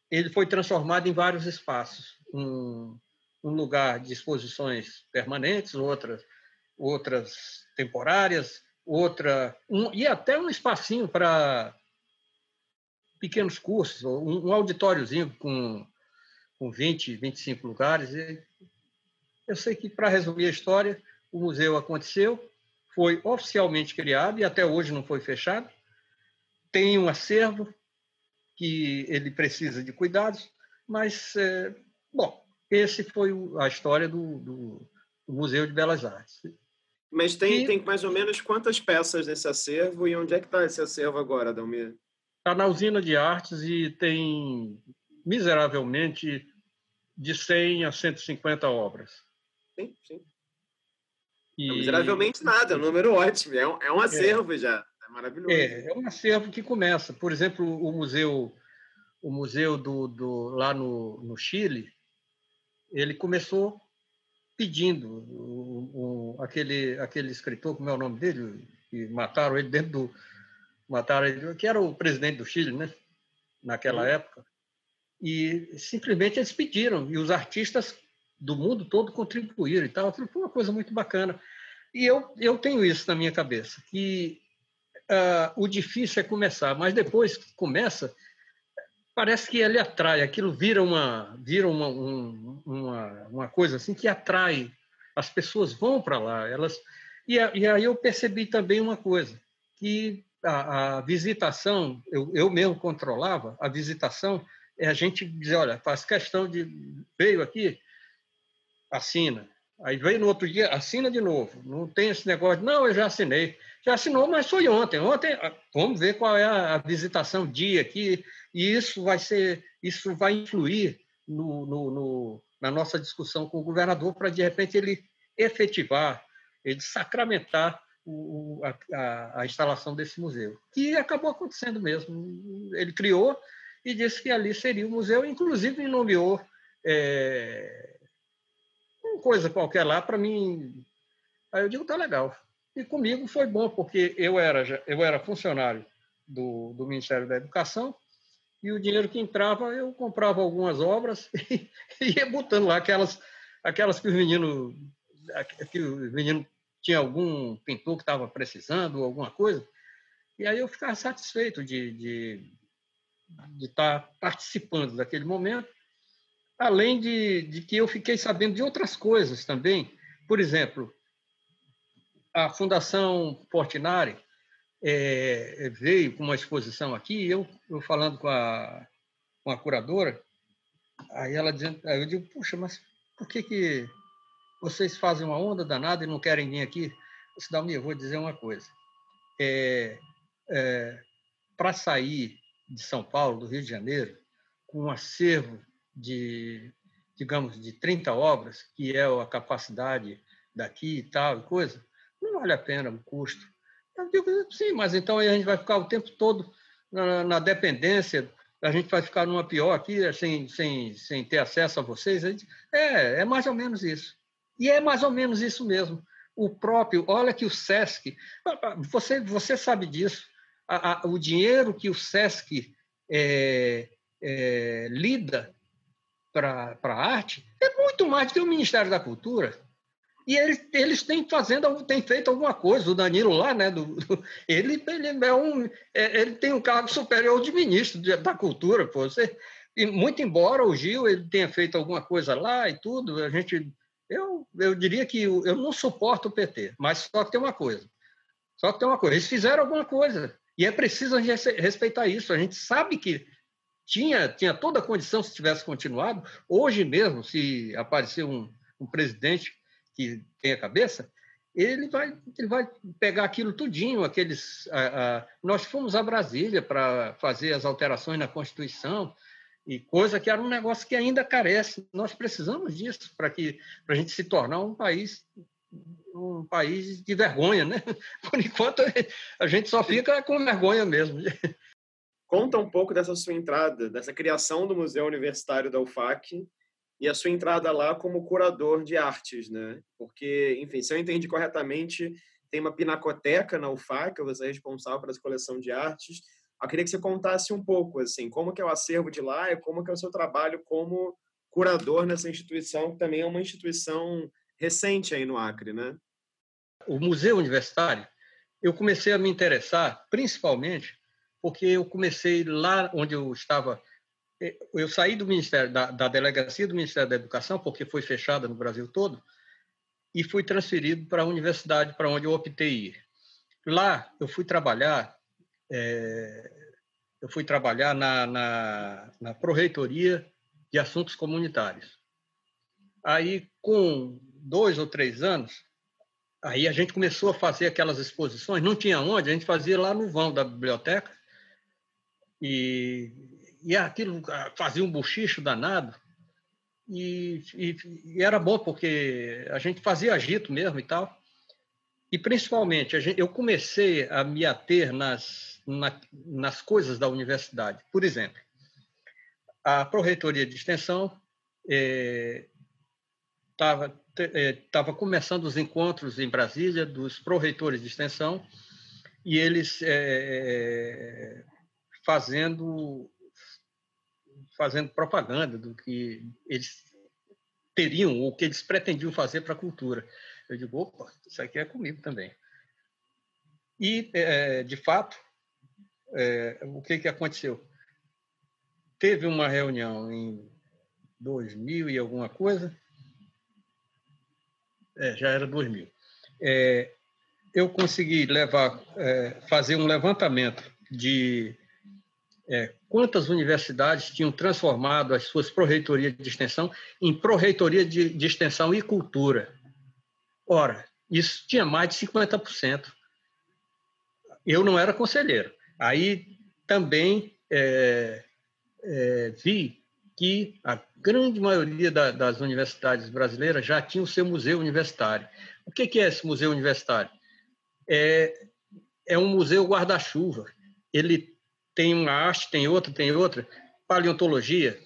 ele foi transformado em vários espaços. Um, um lugar de exposições permanentes, outras, outras temporárias, outra um, e até um espacinho para pequenos cursos, um, um auditóriozinho com, com 20, 25 lugares. E eu sei que, para resumir a história, o museu aconteceu, foi oficialmente criado e até hoje não foi fechado. Tem um acervo que ele precisa de cuidados, mas, é, bom, esse foi a história do, do, do Museu de Belas Artes. Mas tem, e, tem mais ou menos quantas peças nesse acervo e onde é que está esse acervo agora, Dalmir? Está na usina de artes e tem miseravelmente de 100 a 150 obras. Sim, sim. E... Não, miseravelmente nada, é um número ótimo, é um, é um é. acervo é, já, é maravilhoso. É, é um acervo que começa. Por exemplo, o museu, o museu do, do lá no, no Chile, ele começou pedindo o, o, aquele aquele escritor, como é o nome dele, que mataram ele dentro do mataram ele, que era o presidente do Chile, né? Naquela uhum. época. E simplesmente eles pediram e os artistas do mundo todo contribuíram e tal. Foi uma coisa muito bacana. E eu eu tenho isso na minha cabeça que uh, o difícil é começar, mas depois que começa parece que ele atrai, aquilo vira uma vira uma, um, uma, uma coisa assim que atrai, as pessoas vão para lá, elas e, e, aí eu percebi também uma coisa, que a, a visitação, eu, eu mesmo controlava, a visitação é a gente dizer, olha, faz questão de, veio aqui, assina, aí veio no outro dia, assina de novo, não tem esse negócio, não, eu já assinei, já assinou, mas foi ontem, ontem, vamos ver qual é a, a visitação dia aqui, e isso vai ser, isso vai influir no, no, no, na nossa discussão com o governador para de repente ele efetivar, ele sacramentar o, a, a, instalação desse museu, que acabou acontecendo mesmo. Ele criou e disse que ali seria o museu, inclusive nomeou é, uma coisa qualquer lá para mim. Aí eu digo tá legal. E comigo foi bom porque eu era eu era funcionário do, do Ministério da Educação e o dinheiro que entrava eu comprava algumas obras e ia botando lá aquelas aquelas que os meninos que o menino tinha algum pintor que estava precisando alguma coisa e aí eu ficava satisfeito de de, de estar tá participando daquele momento além de, de que eu fiquei sabendo de outras coisas também por exemplo a Fundação Portinari é, veio com uma exposição aqui, eu, eu falando com a, com a curadora, aí ela dizendo, aí eu digo, puxa, mas por que, que vocês fazem uma onda danada e não querem vir aqui? Dalmi, eu vou dizer uma coisa. É, é, Para sair de São Paulo, do Rio de Janeiro, com um acervo de, digamos, de 30 obras, que é a capacidade daqui e tal, e coisa, não vale a pena o custo. Eu digo, sim, mas então a gente vai ficar o tempo todo na, na dependência, a gente vai ficar numa pior aqui, sem, sem, sem ter acesso a vocês. A gente, é, é mais ou menos isso. E é mais ou menos isso mesmo, o próprio, olha que o SESC, você, você sabe disso, a, a, o dinheiro que o SESC é, é, lida para a arte é muito mais do que o Ministério da Cultura. E eles, eles têm fazendo, têm feito alguma coisa. O Danilo lá, né? Do, do ele, ele é um, é, ele tem um cargo superior de ministro da Cultura, pô. Você, e muito embora o Gil ele tenha feito alguma coisa lá e tudo, a gente, eu, eu diria que eu, eu não suporto o PT, mas só que tem uma coisa, só que tem uma coisa, eles fizeram alguma coisa e é preciso a gente respeitar isso. A gente sabe que tinha, tinha toda a condição se tivesse continuado. Hoje mesmo, se aparecer um, um presidente que tem a cabeça, ele vai, ele vai pegar aquilo tudinho, aqueles... A, a, nós fomos a Brasília para fazer as alterações na Constituição, e coisa que era um negócio que ainda carece. Nós precisamos disso para que para a gente se tornar um país um país de vergonha, né? Por enquanto a gente só fica com vergonha mesmo. Conta um pouco dessa sua entrada, dessa criação do Museu Universitário da UFAC e a sua entrada lá como curador de artes, né? Porque, enfim, se eu entendi corretamente, tem uma pinacoteca na UFAC, você é responsável pela coleção de artes. Eu queria que você contasse um pouco, assim, como que é o acervo de lá e como que é o seu trabalho como curador nessa instituição, que também é uma instituição recente aí no Acre, né? O Museu Universitário, eu comecei a me interessar principalmente porque eu comecei lá onde eu estava. Eh, eu saí do Ministério, da, da delegacia do Ministério da Educação, porque foi fechada no Brasil todo, e fui transferido para a universidade, para onde eu optei ir. Lá eu fui trabalhar, é, eu fui trabalhar na, na, na Proreitoria de Assuntos Comunitários. Aí, com dois ou três anos, aí a gente começou a fazer aquelas exposições, não tinha onde, a gente fazia lá no vão da biblioteca, e, e aquilo ah, fazia um bochicho danado. E, e, e, era bom porque a gente fazia agito mesmo e tal. E principalmente, gente, eu comecei a me ater nas, na, nas coisas da universidade. Por exemplo, a Proreitoria de Extensão estava eh, é, começando os encontros em Brasília dos proreitores de extensão e eles é, fazendo fazendo propaganda do que eles teriam ou que eles pretendiam fazer para a cultura. Eu digo, opa, isso aqui é comigo também. E, é, de fato, é, o que, que aconteceu? Teve uma reunião em 2000 e alguma coisa, é, já era 2000. É, eu consegui levar, é, fazer um levantamento de é, quantas universidades tinham transformado as suas proreitorias de extensão em proreitoria de, de extensão e cultura. Ora, isso tinha mais de 50%. Eu não era conselheiro. Aí também é, é, vi que a grande maioria da, das universidades brasileiras já tinha o seu museu universitário. O que, que é esse museu universitário? É, é um museu guarda-chuva. Ele tem uma haste, tem outra, tem outra, paleontologia,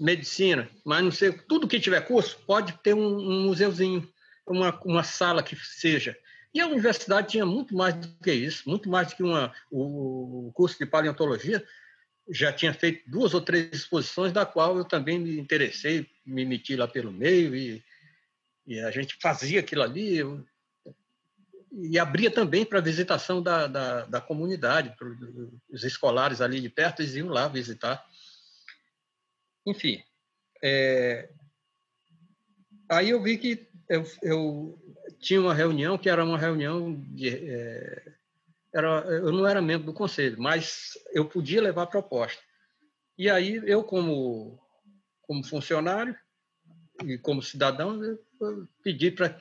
medicina, mas não sei, tudo que tiver curso pode ter um, um museuzinho, uma, uma sala que seja. E a universidade tinha muito mais do que isso, muito mais do que uma, o curso de paleontologia. Já tinha feito duas ou três exposições, da qual eu também me interessei, me meti lá pelo meio e, e a gente fazia aquilo ali. Eu, e abria também para visitação da, da, da comunidade, os escolares ali de perto, eles iam lá visitar. Enfim, é, aí eu vi que eu, eu, tinha uma reunião que era uma reunião de, é, era, eu não era membro do conselho, mas eu podia levar proposta. E aí eu como como funcionário e como cidadão eu pedi para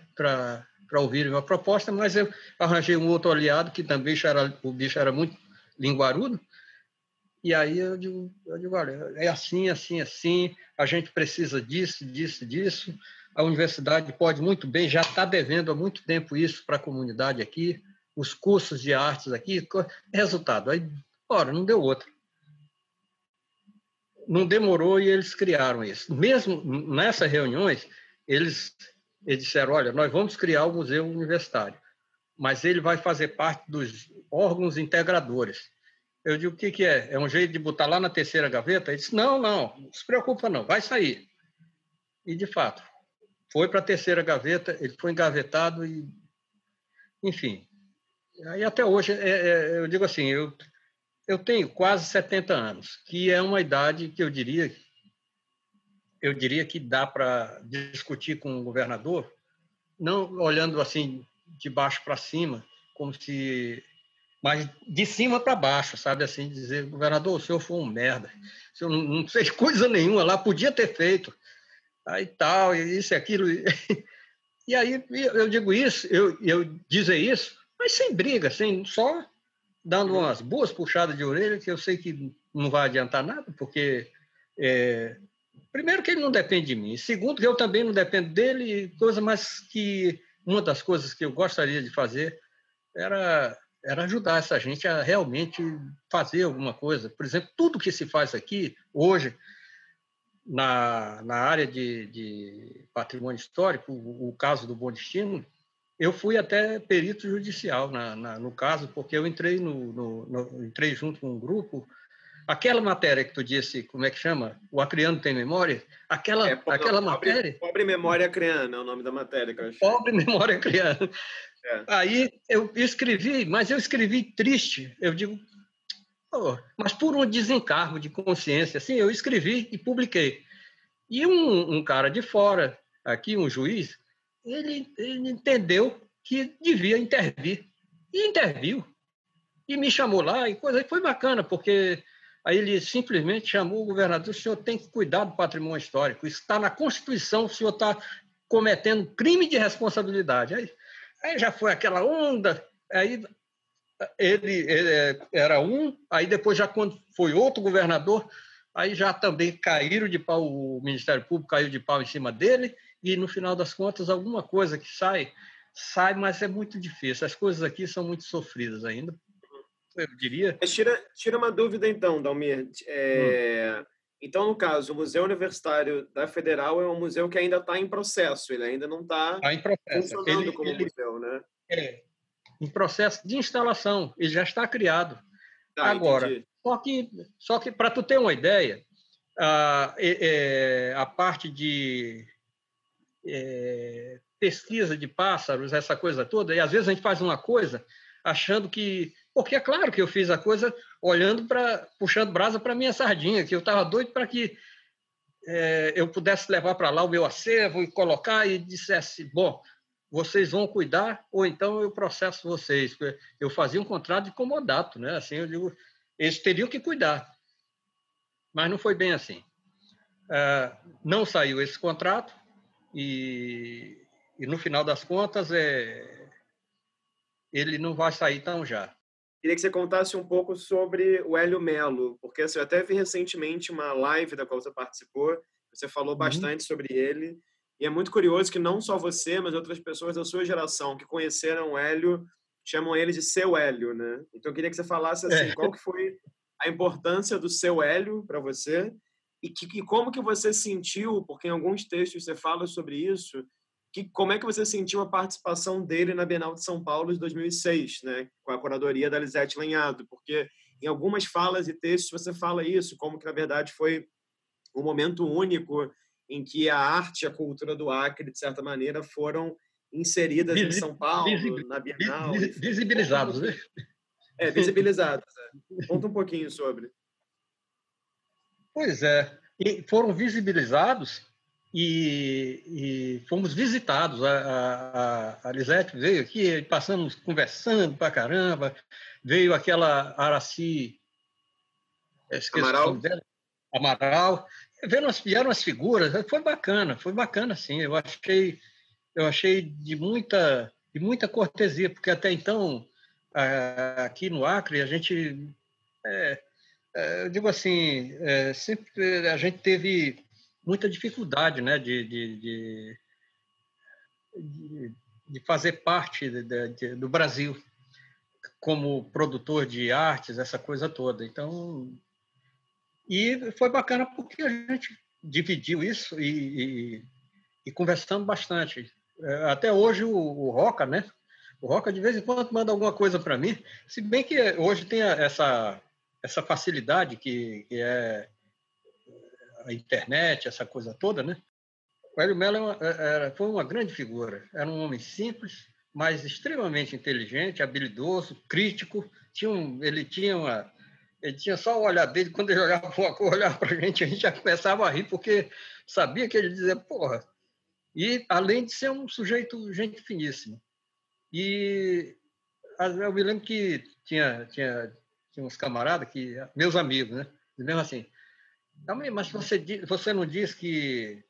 para ouvir uma proposta, mas eu arranjei um outro aliado que também era, o bicho era muito linguarudo, e aí eu digo, eu digo, olha, é assim, assim, assim, a gente precisa disso, disso, disso, a universidade pode muito bem, já está devendo há muito tempo isso para a comunidade aqui, os cursos de artes aqui, resultado, aí, ora, não deu outra. Não demorou e eles criaram isso. Mesmo nessas reuniões, eles eles disseram, olha, nós vamos criar o museu universitário, mas ele vai fazer parte dos órgãos integradores. Eu digo, o que, que é? É um jeito de botar lá na terceira gaveta? Ele disse, não, não, não se preocupa não, vai sair. E, de fato, foi para a terceira gaveta, ele foi engavetado e, enfim. Aí até hoje, é, é, eu digo assim, eu, eu tenho quase 70 anos, que é uma idade que eu diria, eu diria que dá para discutir com o governador, não olhando assim de baixo para cima, como se mas de cima para baixo, sabe assim, dizer, governador, o senhor foi um merda, o senhor não, fez coisa nenhuma lá, podia ter feito aí tal, e isso e aquilo. E aí eu digo isso, eu, eu dizer isso, mas sem briga, sem só dando umas boas puxadas de orelha, que eu sei que não vai adiantar nada, porque é, primeiro que ele não depende de mim, segundo que eu também não dependo dele, coisa mais que uma das coisas que eu gostaria de fazer era era ajudar essa gente a realmente fazer alguma coisa. Por exemplo, tudo que se faz aqui hoje na, na área de, de patrimônio histórico, o, o, caso do Bom Destino, eu fui até perito judicial na, na, no caso, porque eu entrei, no, no, no, entrei junto com um grupo. Aquela matéria que tu disse, como é que chama? O Acriano tem memória? Aquela, é, aquela não, matéria. Pobre, pobre Memória Acriana é o nome da matéria que eu achei. Pobre Memória Acriana. É. Aí eu escrevi, mas eu escrevi triste. Eu digo, Oh, mas por um desencargo de consciência, assim, eu escrevi e publiquei. E um, um cara de fora, aqui, um juiz, ele, ele, entendeu que devia intervir. E interviu. E me chamou lá, e coisa foi bacana, porque aí ele simplesmente chamou o governador: o senhor tem que cuidar do patrimônio histórico, está na Constituição, o senhor está cometendo crime de responsabilidade. Aí, aí já foi aquela onda, aí ele, ele, é, era um, aí depois já quando foi outro governador, aí já também caíram de pau, o Ministério Público caiu de pau em cima dele, e no final das contas alguma coisa que sai, sai, mas é muito difícil. As coisas aqui são muito sofridas ainda, eu diria. Mas tira, tira uma dúvida então, Dalmir. É, hum. Então, no caso, o Museu Universitário da Federal é um museu que ainda está em processo, ele ainda não está tá funcionando ele, como ele, museu, né? É, em processo de instalação, ele já está criado. Tá, Agora, entendi. só que, só que para tu ter uma ideia, a, é, a parte de é, pesquisa de pássaros, essa coisa toda, e às vezes a gente faz uma coisa achando que. Porque é claro que eu fiz a coisa olhando para. puxando brasa para minha sardinha, que eu estava doido para que é, eu pudesse levar para lá o meu acervo e colocar e dissesse: bom, vocês vão cuidar ou então eu processo vocês. Eu fazia um contrato de comodato, né? Assim, eu digo, eles teriam que cuidar. Mas não foi bem assim. Uh, não saiu esse contrato e, e, no final das contas é, ele não vai sair tão já. Queria que você contasse um pouco sobre o Hélio Melo, porque assim, eu até vi recentemente uma live da qual você participou, você falou uhum. bastante sobre ele, e é muito curioso que não só você, mas outras pessoas da sua geração que conheceram o Hélio chamam ele de seu Hélio, né? Então eu queria que você falasse assim, é. qual que foi a importância do seu Hélio para você e, que, e como que você sentiu, porque em alguns textos você fala sobre isso, que como é que você sentiu a participação dele na Bienal de São Paulo de 2006, né, com a curadoria da Lisete Lenhado, porque em algumas falas e textos você fala isso, como que na verdade foi um momento único em que a arte e a cultura do Acre, de certa maneira, foram inseridas em São Paulo, na Bienal. Visibilizados, né? É, visibilizados. É. Conta um pouquinho sobre. Pois é, e foram visibilizados e, e fomos visitados. A, a, a Lisete veio aqui, passamos conversando pra caramba, veio aquela Araci... Amaral. Amaral, vendo as, vieram as figuras, foi bacana, foi bacana, sim. Eu achei, eu achei de muita, de muita cortesia, porque até então aqui no Acre a gente, é, eu digo assim, é, sempre a gente teve muita dificuldade, né, de, de, de, de fazer parte de, do Brasil como produtor de artes, essa coisa toda. Então e foi bacana porque a gente dividiu isso e, e, e conversamos bastante. É, até hoje o, o Roca, né? O Roca de vez em quando manda alguma coisa para mim, se bem que hoje tem essa essa facilidade que, que é a internet, essa coisa toda, né? O Hélio Mello é era, foi uma grande figura. Era um homem simples, mas extremamente inteligente, habilidoso, crítico. Tinha um, ele tinha uma, ele tinha só o olhar dele, quando ele olhava uma olhava para a gente, a gente já começava a rir, porque sabia que ele dizia, porra. E além de ser um sujeito, gente finíssima. E eu me lembro que tinha, tinha, tinha uns camaradas, que meus amigos, né? Mesmo assim, mas você, você não diz que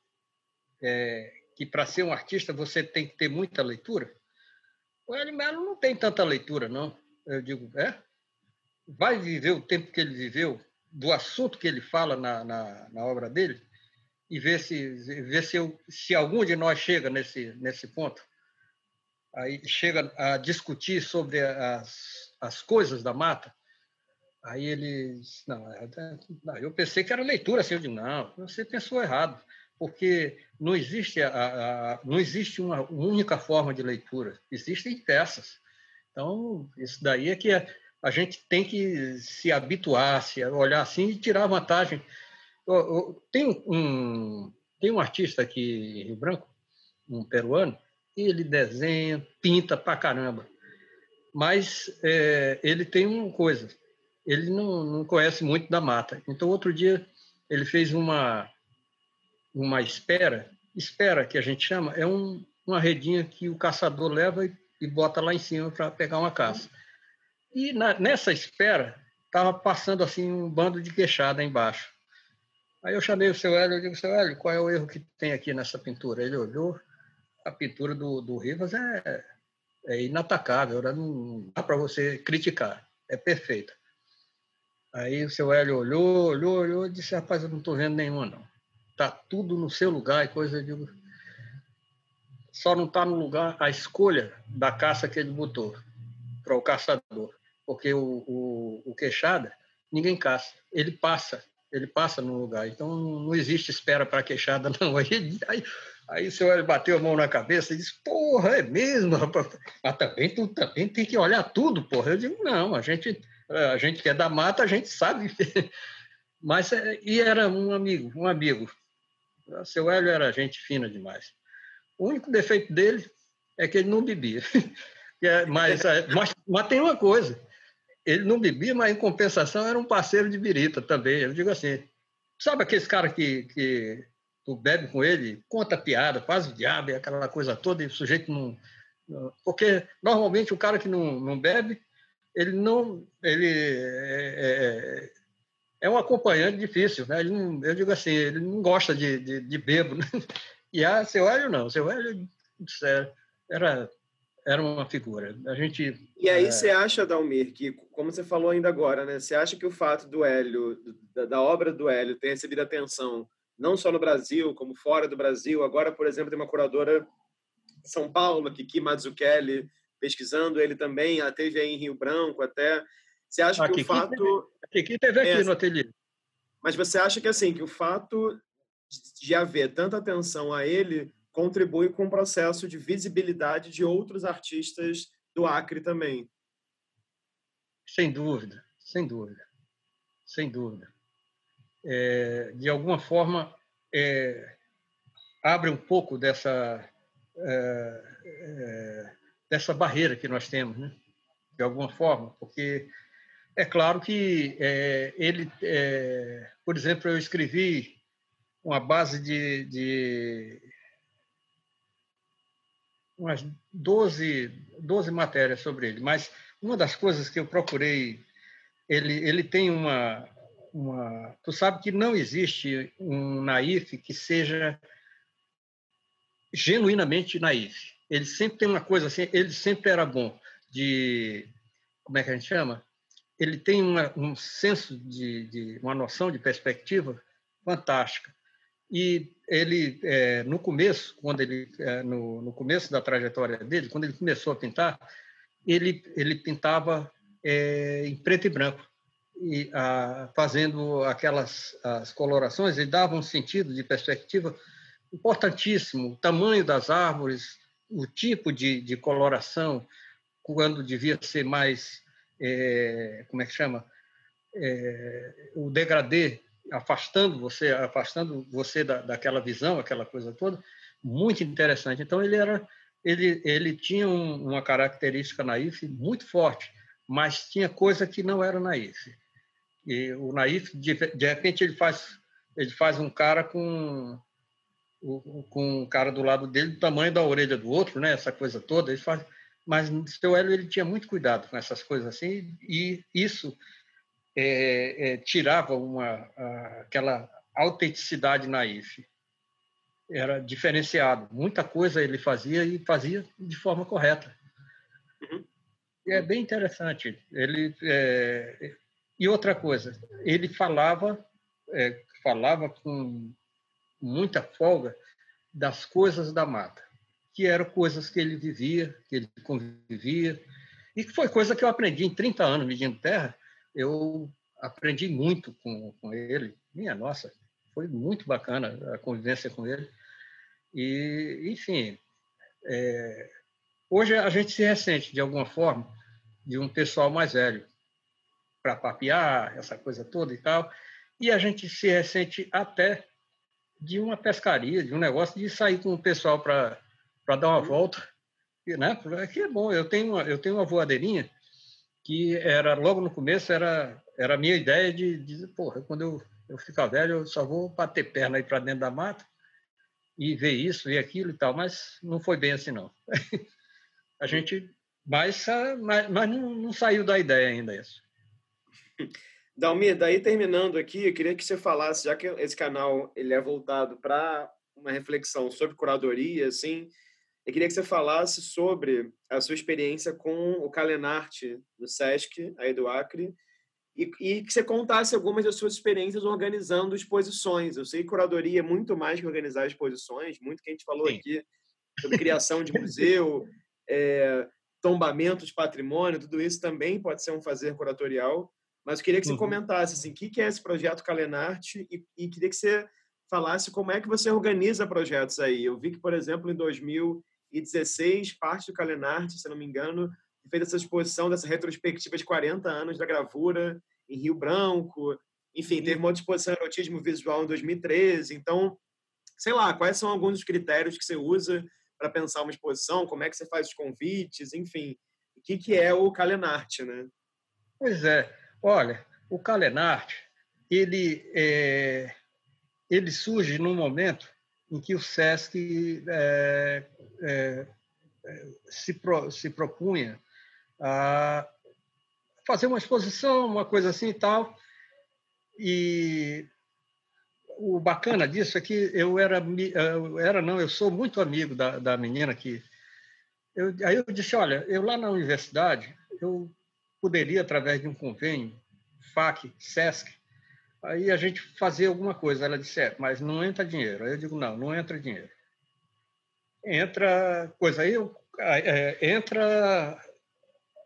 é, que para ser um artista você tem que ter muita leitura? O Hélio Melo não tem tanta leitura, não. Eu digo, é? Vai viver o tempo que ele viveu, do assunto que ele fala na, na, na obra dele, e ver se, ver se, eu, se algum de nós chega nesse, nesse ponto. Aí chega a discutir sobre as, as coisas da mata. Aí ele disse, não, é, não, eu pensei que era leitura. Assim, eu não, você pensou errado porque não existe, a, a, não existe uma única forma de leitura, existem peças. Então, isso daí é que a, gente tem que se habituar, se olhar assim e tirar vantagem. Eu, eu, tem, um, tem um artista aqui em Rio Branco, um peruano, ele desenha, pinta pra caramba. Mas é, ele tem uma coisa, ele não, não conhece muito da mata. Então, outro dia, ele fez uma uma espera, espera que a gente chama, é um, uma redinha que o caçador leva e, e bota lá em cima para pegar uma caça. E na, nessa espera, estava passando assim um bando de queixada embaixo. Aí eu chamei o seu Hélio e digo, seu Hélio, qual é o erro que tem aqui nessa pintura? Ele olhou, a pintura do, do Rivas é, é inatacável, não dá para você criticar, é perfeita. Aí o seu Hélio olhou, olhou, olhou e disse, rapaz, eu não estou vendo nenhuma, não está tudo no seu lugar e coisa de. Só não está no lugar a escolha da caça que ele botou para o caçador. Porque o, o, o queixada, ninguém caça, ele passa, ele passa no lugar. Então não existe espera para queixada, não. Aí, aí, aí o senhor bateu a mão na cabeça e disse: Porra, é mesmo, rapaz. Mas também, tu também tem que olhar tudo, porra. Eu digo: Não, a gente, a gente que é da mata, a gente sabe. Mas, é, e era um amigo, um amigo. O seu Hélio era gente fina demais. O único defeito dele é que ele não bebia. É, mas, é, mas, mas tem uma coisa: ele não bebia, mas em compensação era um parceiro de birita também. Eu digo assim: sabe aqueles cara que, que tu bebe com ele, conta piada, faz o diabo, aquela coisa toda, e o sujeito não. Porque normalmente o cara que não, não bebe, ele não. Ele é, é, é um acompanhante difícil, né? Não, eu digo assim, ele não gosta de, de, de bebo, né? E a seu Hélio não, seu Hélio era, era uma figura. A gente... E aí é... você acha, Dalmir, que, como você falou ainda agora, né? Você acha que o fato do Hélio, da, da obra do Hélio, ter recebido atenção não só no Brasil, como fora do Brasil, agora, por exemplo, tem uma curadora São Paulo, Kiki Mazzucchelli, pesquisando ele também, ela teve aí em Rio Branco até. Você acha que o fato. Kiki teve aqui é, no ateliê. Mas você acha que assim que o fato de haver tanta atenção a ele contribui com o processo de visibilidade de outros artistas do Acre também? Sem dúvida, sem dúvida, sem dúvida. É, de alguma forma, é, abre um pouco dessa, é, é dessa barreira que nós temos, né? de alguma forma, porque é claro que é, ele, é, por exemplo, eu escrevi uma base de, de umas 12, 12 matérias sobre ele, mas uma das coisas que eu procurei, ele, ele tem uma, uma. Tu sabe que não existe um naif que seja genuinamente naif. Ele sempre tem uma coisa assim, ele sempre era bom de. Como é que a gente chama? ele tem uma, um senso de, de, uma noção de perspectiva fantástica. E ele, é, no começo, quando ele, é, no, no, começo da trajetória dele, quando ele começou a pintar, ele, ele pintava é, em preto e branco, e a, fazendo aquelas as colorações, ele dava um sentido de perspectiva importantíssimo, o tamanho das árvores, o tipo de, de coloração, quando devia ser mais, é, como é que chama? É, o degradê, afastando você, afastando você da, daquela visão, aquela coisa toda, muito interessante. Então ele era, ele, ele tinha um, uma característica naif muito forte, mas tinha coisa que não era naif. E o naif, de, de repente, ele faz, ele faz um cara com com um cara do lado dele do tamanho da orelha do outro, né? Essa coisa toda. Ele faz, mas o seu Hélio ele tinha muito cuidado com essas coisas assim e isso é, é, tirava uma a, aquela autenticidade naif. Era diferenciado. Muita coisa ele fazia e fazia de forma correta. Uhum. E é bem interessante. Ele é, e outra coisa, ele falava é, falava com muita folga das coisas da mata, que eram coisas que ele vivia, que ele convivia, e que foi coisa que eu aprendi em 30 anos medindo terra. Eu aprendi muito com, com ele. Minha nossa, foi muito bacana a convivência com ele. E, enfim, é, hoje a gente se ressente, de alguma forma, de um pessoal mais velho para papear, essa coisa toda e tal. E a gente se ressente até de uma pescaria, de um negócio de sair com o pessoal para dar uma volta, né? Que é bom. Eu tenho uma, eu tenho uma voadeirinha que era logo no começo era era a minha ideia de, de porra, quando eu eu ficar velho, eu só vou bater perna aí para dentro da mata e ver isso, ver aquilo e tal, mas não foi bem assim não. a gente mas, mas, mas não, não saiu da ideia ainda isso. Dalmir, daí terminando aqui, eu queria que você falasse, já que esse canal ele é voltado para uma reflexão sobre curadoria, assim, eu queria que você falasse sobre a sua experiência com o Calenarte do Sesc, aí do Acre, e, e, que você contasse algumas das suas experiências organizando exposições. Eu sei que curadoria é muito mais que organizar exposições, muito que a gente falou Sim. aqui sobre criação de museu, é, tombamento de patrimônio, tudo isso também pode ser um fazer curatorial. Mas eu queria que você uhum. comentasse assim, o que é esse projeto Calenarte e, e queria que você falasse como é que você organiza projetos aí. Eu vi que, por exemplo, em 2016, parte do Calenarte, se não me engano, fez essa exposição dessa retrospectiva de 40 anos da gravura em Rio Branco. Enfim, teve uma outra exposição de erotismo visual em 2013. Então, sei lá, quais são alguns dos critérios que você usa para pensar uma exposição? Como é que você faz os convites? Enfim, o que, que é o Calenarte, né? Pois é. Olha, o Calenarte, ele, é, ele surge num momento em que o SESC é, é, é, se, pro, se propunha a fazer uma exposição, uma coisa assim e tal. E o bacana disso é que eu era, eu era não, eu sou muito amigo da, da menina que eu, aí eu disse, olha, eu lá na universidade, eu poderia, através de um convênio, FAC, SESC, aí a gente fazia alguma coisa. Ela disse, é, mas não entra dinheiro. Aí eu digo, não, não entra dinheiro. Entra coisa aí, é, entra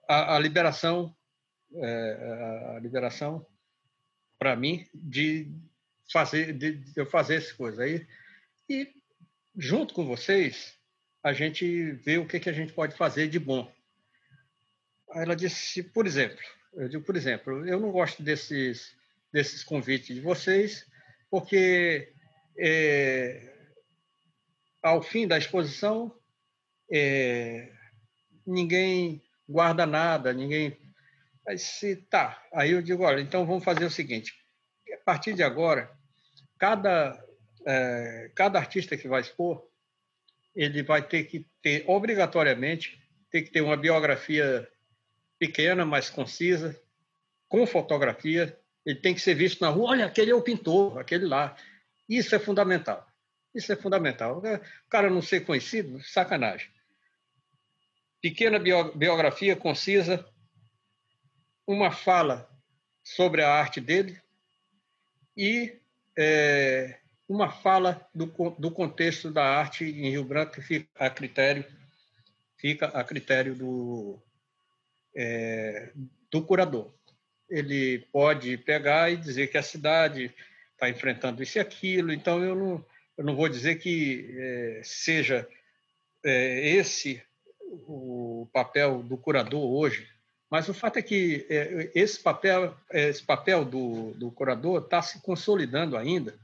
a, a liberação, é, a liberação para mim de fazer, de, de eu fazer essas coisas aí. E junto com vocês, a gente vê o que, que a gente pode fazer de bom. Ela disse, por exemplo, eu digo, por exemplo, eu não gosto desses, desses convites de vocês, porque é, ao fim da exposição é, ninguém guarda nada, ninguém. Aí se tá, aí eu digo, olha, então vamos fazer o seguinte: a partir de agora, cada é, cada artista que vai expor, ele vai ter que ter obrigatoriamente ter que ter uma biografia pequena, mas concisa, com fotografia. Ele tem que ser visto na rua. Olha, aquele é o pintor, aquele lá. Isso é fundamental. Isso é fundamental. O cara não ser conhecido, sacanagem. Pequena biografia concisa, uma fala sobre a arte dele e é, uma fala do, do contexto da arte em Rio Branco que fica a critério fica a critério do, é, do curador. Ele pode pegar e dizer que a cidade está enfrentando isso e aquilo, então eu não, eu não vou dizer que é, seja é, esse o papel do curador hoje, mas o fato é que é, esse papel, esse papel do, do curador está se consolidando ainda,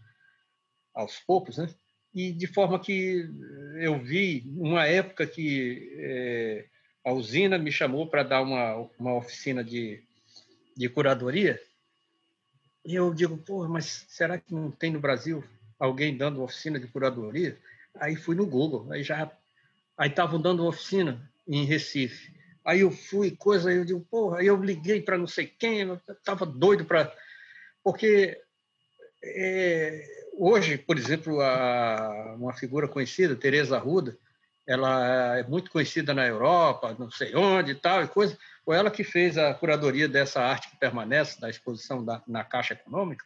aos poucos, né? E de forma que eu vi uma época que é, a usina me chamou para dar uma, uma oficina de, de curadoria, e eu digo, pô, mas será que não tem no Brasil alguém dando oficina de curadoria? Aí fui no Google, aí já aí estavam dando oficina em Recife. Aí eu fui, coisa, aí eu digo, porra, aí eu liguei para não sei quem, estava doido para. Porque é, hoje, por exemplo, a, uma figura conhecida, Teresa Arruda, ela é muito conhecida na Europa, não sei onde e tal, e coisa. Foi ela que fez a curadoria dessa arte que permanece, da exposição da, na Caixa Econômica.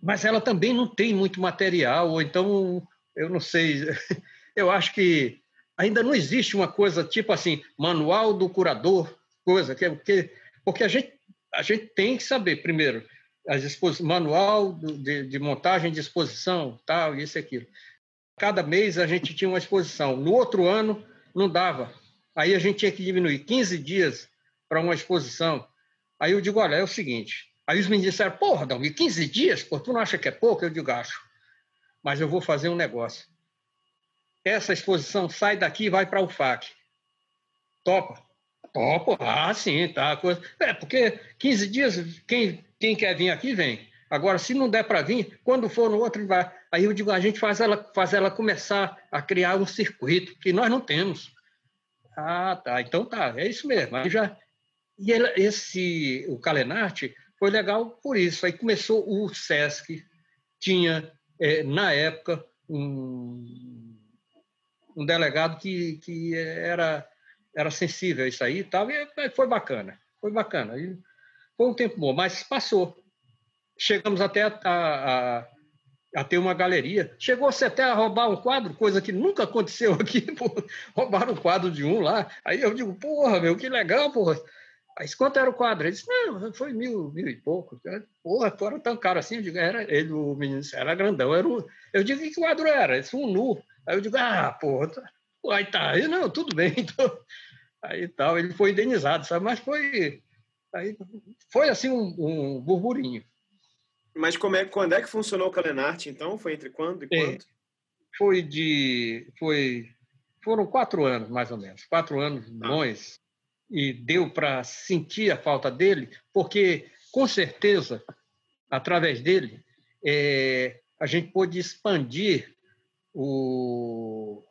Mas ela também não tem muito material, ou então, eu não sei, eu acho que ainda não existe uma coisa tipo assim, manual do curador, coisa, que, que, porque a gente, a gente tem que saber, primeiro, as manual de, de montagem de exposição, tal, isso e aquilo. Cada mês a gente tinha uma exposição. No outro ano, não dava. Aí a gente tinha que diminuir 15 dias para uma exposição. Aí eu digo, olha, é o seguinte. Aí os meninos disseram, porra, Dalmi, 15 dias? Pô, tu não acha que é pouco? Eu digo, acho. Mas eu vou fazer um negócio. Essa exposição sai daqui e vai para o FAC. Topa? Topa. Ah, sim, tá. É, porque 15 dias, quem, quem quer vir aqui, vem. Agora, se não der para vir, quando for no outro, vai. Aí eu digo, a gente faz ela, faz ela começar a criar um circuito que nós não temos. Ah, tá. Então tá, é isso mesmo. Aí já e ele, esse o Calenarte foi legal por isso. Aí começou o SESC tinha é, na época um, um delegado que, que era era sensível a isso aí e tal, e foi bacana, foi bacana. E foi um tempo bom, mas passou. Chegamos até a, a, a ter uma galeria. Chegou-se até a roubar um quadro, coisa que nunca aconteceu aqui. Pô. Roubaram o quadro de um lá. Aí eu digo, porra, meu, que legal, porra. Aí quanto era o quadro? Ele disse, não, foi mil, mil e pouco. Porra, era tão caro assim? Eu digo, era, ele, o menino era grandão. Era. Eu digo, que quadro era? Ele um nu. Aí eu digo, ah, porra, tá... aí tá. Aí, não, tudo bem. Então... Aí tal, ele foi indenizado, sabe? Mas foi, aí, foi assim um, um burburinho. Mas como é, quando é que funcionou o Calenarte, então? Foi entre quando e quanto? É, foi de... Foi, foram quatro anos, mais ou menos. Quatro anos ah. bons. E deu para sentir a falta dele, porque, com certeza, através dele, é, a gente pôde expandir o...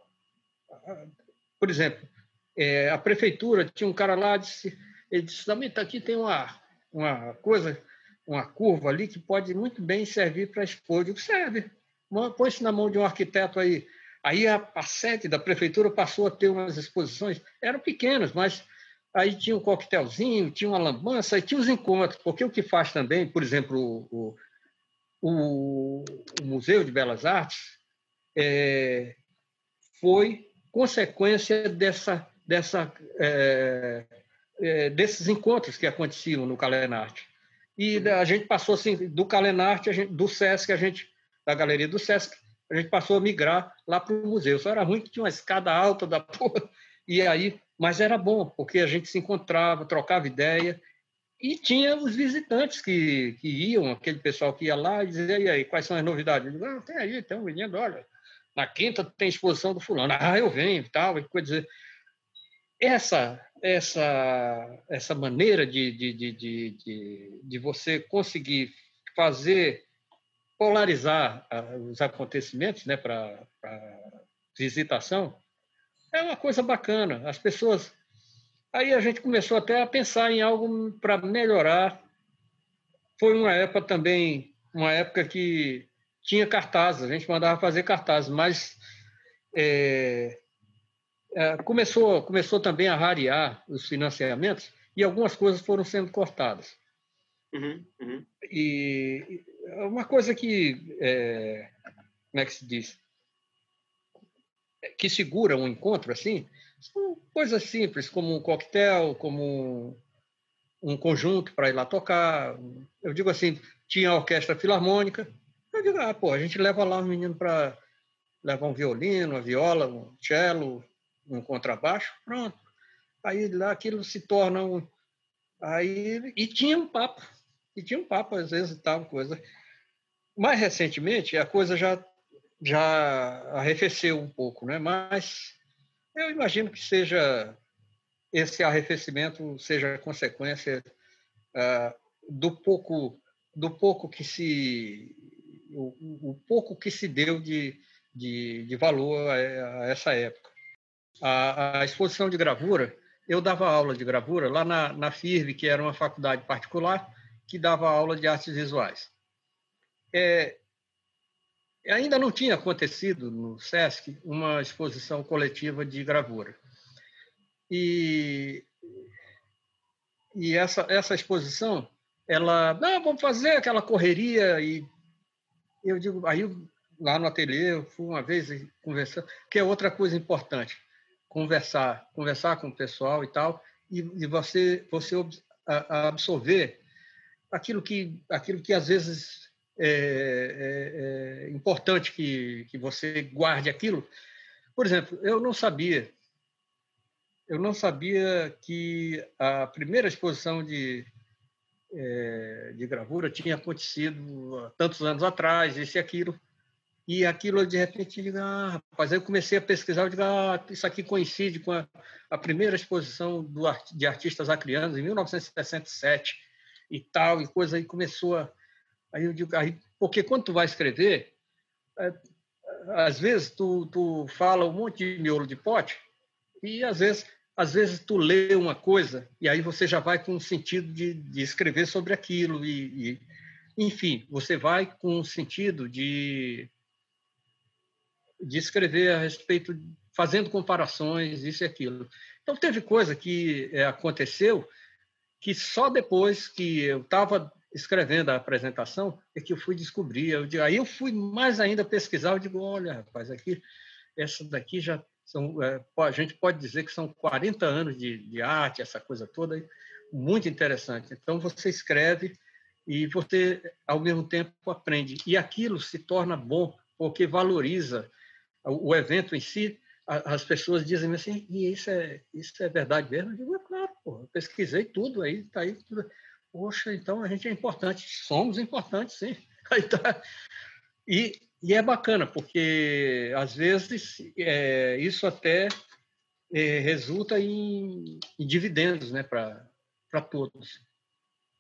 Por exemplo, é, a prefeitura tinha um cara lá, disse, ele disse, também tá aqui tem uma, uma coisa uma curva ali que pode muito bem servir para expor. Eu digo, serve. Põe isso na mão de um arquiteto aí. Aí a, a sede da prefeitura passou a ter umas exposições, eram pequenas, mas aí tinha um coquetelzinho, tinha uma lambança, e tinha os encontros, porque o que faz também, por exemplo, o, o, o Museu de Belas Artes é, foi consequência dessa, dessa, é, é, desses encontros que aconteciam no Calenarte. E a gente passou assim, do Calenarte, gente, do Sesc, a gente, da galeria do Sesc, a gente passou a migrar lá para o museu. Só era ruim que tinha uma escada alta da porra. E aí, mas era bom, porque a gente se encontrava, trocava ideia, e tinha os visitantes que, que iam, aquele pessoal que ia lá e dizia, e aí, quais são as novidades? Digo, ah, tem aí, tem um menino, olha, na quinta tem exposição do fulano. Ah, eu venho e tal. Quer dizer, essa essa, essa maneira de, de, de, de, de você conseguir fazer polarizar ah, os acontecimentos né, para visitação é uma coisa bacana. As pessoas. Aí a gente começou até a pensar em algo para melhorar. Foi uma época também, uma época que tinha cartazes, a gente mandava fazer cartazes, mas é, começou, começou também a rarear os financiamentos e algumas coisas foram sendo cortadas. Uhum, uhum. E uma coisa que, é, como é que se diz, que segura um encontro assim, são coisas simples, como um coquetel, como um conjunto para ir lá tocar. Eu digo assim, tinha a orquestra filarmônica. Eu digo, ah, pô, a gente leva lá os meninos para levar um violino, uma viola, um cello, um contrabaixo, pronto. Aí lá aquilo se torna um. Aí, e tinha um papo, e tinha um papo, às vezes, tal, coisa. Mais recentemente, a coisa já, já arrefeceu um pouco, né? mas eu imagino que seja esse arrefecimento seja consequência uh, do pouco do pouco que se o, o pouco que se deu de, de, de valor a, a, essa época. A, a, exposição de gravura, eu dava aula de gravura lá na, na que era uma faculdade particular, que dava aula de artes visuais. É, ainda não tinha acontecido no SESC uma exposição coletiva de gravura. E, e essa, essa exposição, ela, não, vamos fazer aquela correria e eu digo, aí lá no ateliê, eu fui uma vez conversar, que é outra coisa importante, conversar, conversar com o pessoal e tal, e, e você você absorver aquilo que aquilo que às vezes é, é, é, importante que, que você guarde aquilo. Por exemplo, eu não sabia, eu não sabia que a primeira exposição de, é, de gravura tinha acontecido tantos anos atrás, isso e aquilo. E aquilo, de repente, digo, ah, rapaz, aí eu comecei a pesquisar, eu digo, ah, isso aqui coincide com a, a primeira exposição do, de artistas acrianos, em 1967, e tal, e coisa. Aí começou a... Aí eu digo, aí, porque quando tu vai escrever, é, às vezes tu, tu fala um monte de miolo de pote, e às vezes às vezes tu lê uma coisa e aí você já vai com o sentido de, de escrever sobre aquilo e, e, enfim você vai com o sentido de de escrever a respeito fazendo comparações isso e aquilo então teve coisa que é, aconteceu que só depois que eu estava escrevendo a apresentação é que eu fui descobrir eu, aí eu fui mais ainda pesquisar eu digo olha rapaz aqui essa daqui já são, é, a gente pode dizer que são 40 anos de, de arte, essa coisa toda, muito interessante. Então, você escreve e você, ao mesmo tempo, aprende. E aquilo se torna bom, porque valoriza o, evento em si. as pessoas dizem assim, e isso é, isso é verdade mesmo? Eu digo, é claro, pô, pesquisei tudo aí, está aí tudo. Poxa, então a gente é importante, somos importantes, sim. Aí tá. E e é bacana, porque às vezes é, isso até é, resulta em, em, dividendos né, para todos.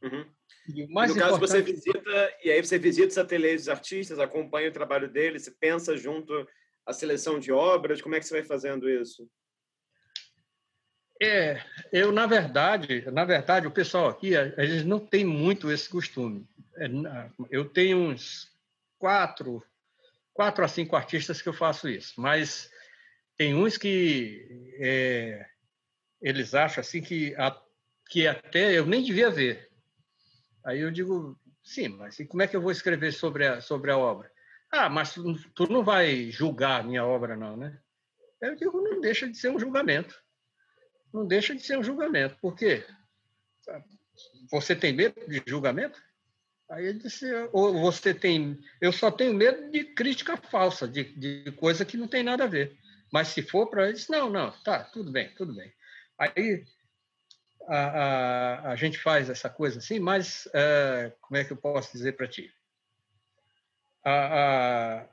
Uhum. E mais no caso, você visita, e aí você visita os ateliês dos artistas, acompanha o trabalho deles, você pensa junto a seleção de obras, como é que você vai fazendo isso? É, eu na verdade, na verdade, o pessoal aqui, eles não tem muito esse costume. É, eu tenho uns quatro quatro a cinco artistas que eu faço isso, mas tem uns que é, eles acham assim que, a, que até eu nem devia ver. Aí eu digo, sim, mas como é que eu vou escrever sobre a, sobre a obra? Ah, mas tu, não vai julgar a minha obra, não, né? Eu digo, não deixa de ser um julgamento. Não deixa de ser um julgamento. Por quê? Você tem medo de julgamento? Aí ele disse, ou você tem... Eu só tenho medo de crítica falsa, de, de coisa que não tem nada a ver. Mas se for para eles, não, não, tá, tudo bem, tudo bem. Aí a, a, a gente faz essa coisa assim, mas é, como é que eu posso dizer para ti? A, a,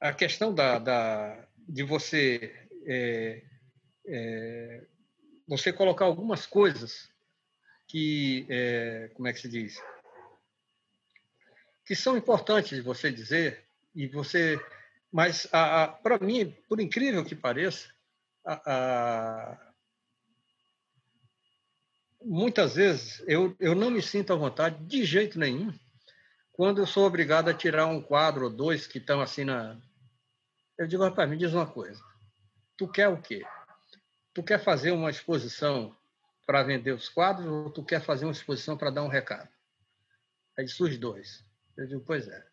a, questão da, da, de você é, é, você colocar algumas coisas que, é, como é que se diz? que são importantes de você dizer e você, mas para mim, por incrível que pareça, a, a, muitas vezes eu, eu não me sinto à vontade de jeito nenhum quando eu sou obrigado a tirar um quadro ou dois que estão assim na. Eu digo, rapaz, me diz uma coisa. Tu quer o quê? Tu quer fazer uma exposição para vender os quadros ou tu quer fazer uma exposição para dar um recado? Aí surge dois. Eu digo, pois é.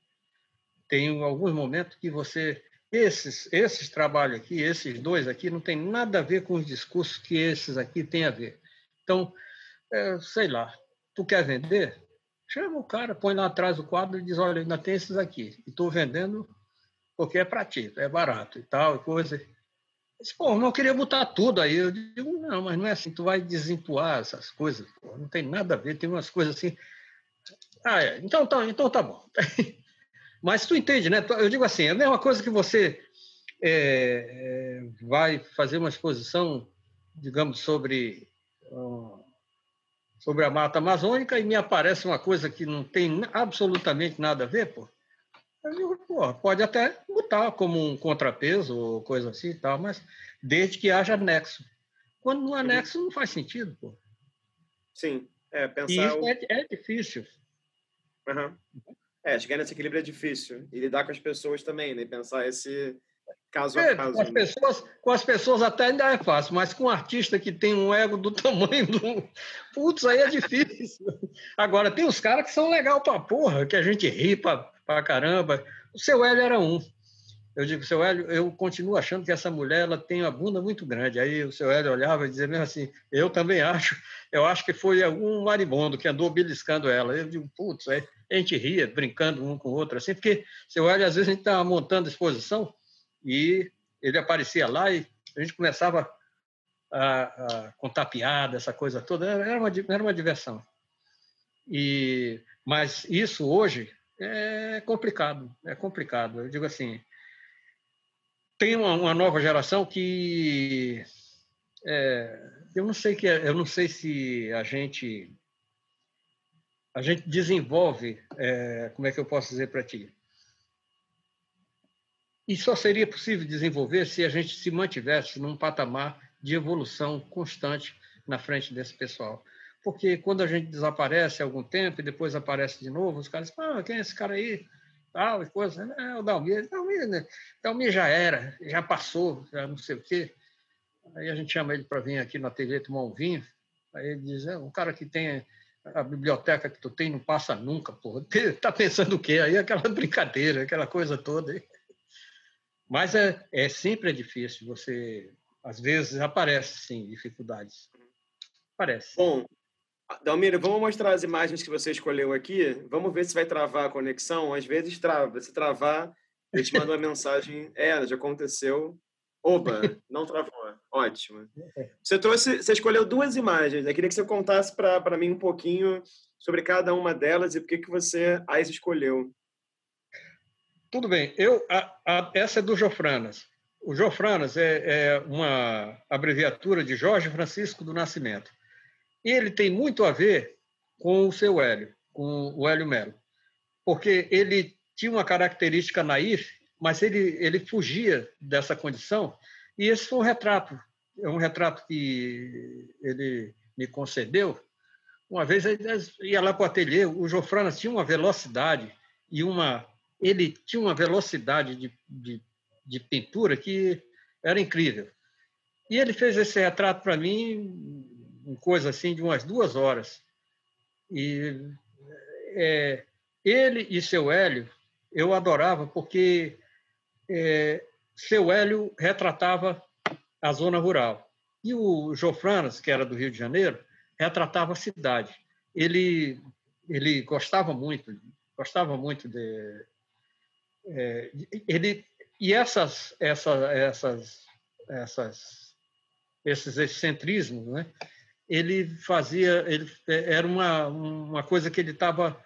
Tem alguns momentos que você. Esses, esses trabalhos aqui, esses dois aqui, não tem nada a ver com os discursos que esses aqui têm a ver. Então, é, sei lá, tu quer vender? Chama o cara, põe lá atrás o quadro e diz: olha, ainda tem esses aqui. E estou vendendo porque é para ti, é barato e tal, e coisa. Disse, pô, não queria botar tudo aí. Eu digo, não, mas não é assim, tu vai desentuar essas coisas, pô, não tem nada a ver, tem umas coisas assim. Ah, é, então tá, então tá bom. mas tu entende, né? Eu digo assim, é a mesma coisa que você é, é, vai fazer uma exposição, digamos, sobre, sobre a mata amazônica e me aparece uma coisa que não tem absolutamente nada a ver, pô. Eu pô, pode até botar como um contrapeso ou coisa assim e tal, mas desde que haja anexo. Quando no anexo não faz sentido, pô. Sim, é, pensar... E isso é, é difícil. Uhum. É, chegar nesse equilíbrio é difícil. E lidar com as pessoas também, né? Pensar esse caso é, a caso. Com as, né? pessoas, com as pessoas até ainda é fácil, mas com um artista que tem um ego do tamanho do. Putz, aí é difícil. Agora, tem os caras que são legal pra porra, que a gente ri pra, pra caramba. O seu Hélio era um. Eu digo, seu Hélio, eu continuo achando que essa mulher ela tem uma bunda muito grande. Aí o seu Hélio olhava e dizia mesmo assim, eu também acho, eu acho que foi algum maribondo que andou beliscando ela. Eu digo, putz, aí a gente ria, brincando um com o outro, assim, porque seu Hélio, às vezes, a gente estava montando exposição e ele aparecia lá e a gente começava a, a contar piada, essa coisa toda, era uma, era uma diversão. E, mas isso hoje é complicado, é complicado. Eu digo assim, tem uma, uma nova geração que é, eu não sei que eu não sei se a gente a gente desenvolve é, como é que eu posso dizer para ti e só seria possível desenvolver se a gente se mantivesse num patamar de evolução constante na frente desse pessoal porque quando a gente desaparece algum tempo e depois aparece de novo os caras ah quem é esse cara aí tal e coisa. Né? O Dalmir, Dalmir, né? Dalmir já era, já passou, já não sei o quê. Aí a gente chama ele para vir aqui na TV tomar um vinho. Aí ele diz, é, um cara que tem a biblioteca que tu tem não passa nunca, porra. Tá pensando o quê? Aí aquela brincadeira, aquela coisa toda. Mas é, é sempre é difícil. Você, às vezes, aparece, sim, dificuldades. Aparece. Bom, Dalmiro, vamos mostrar as imagens que você escolheu aqui. Vamos ver se vai travar a conexão. Às vezes trava. Se travar, eu te mando uma mensagem. É, já aconteceu. Oba, não travou. Ótimo. Você trouxe, você escolheu duas imagens. Eu queria que você contasse para mim um pouquinho sobre cada uma delas e por que que você as escolheu. Tudo bem. Eu, a, a, essa é do Jofranas. O Jofranas é, é uma abreviatura de Jorge Francisco do Nascimento ele tem muito a ver com o seu Hélio, com o Hélio Melo, porque ele tinha uma característica naif, mas ele, ele fugia dessa condição, e esse foi um retrato, é um retrato que ele me concedeu. Uma vez ia lá para o ateliê, o Jofranas tinha uma velocidade e uma ele tinha uma velocidade de, de, de pintura que era incrível. E ele fez esse retrato para mim uma coisa assim de umas duas horas. E é, ele e seu Hélio eu adorava porque é, seu Hélio retratava a zona rural e o Jofranas, que era do Rio de Janeiro, retratava a cidade. Ele ele gostava muito, gostava muito de é, ele e essas essas essas esses excentrismos, né? ele fazia, ele é, era uma, uma coisa que ele estava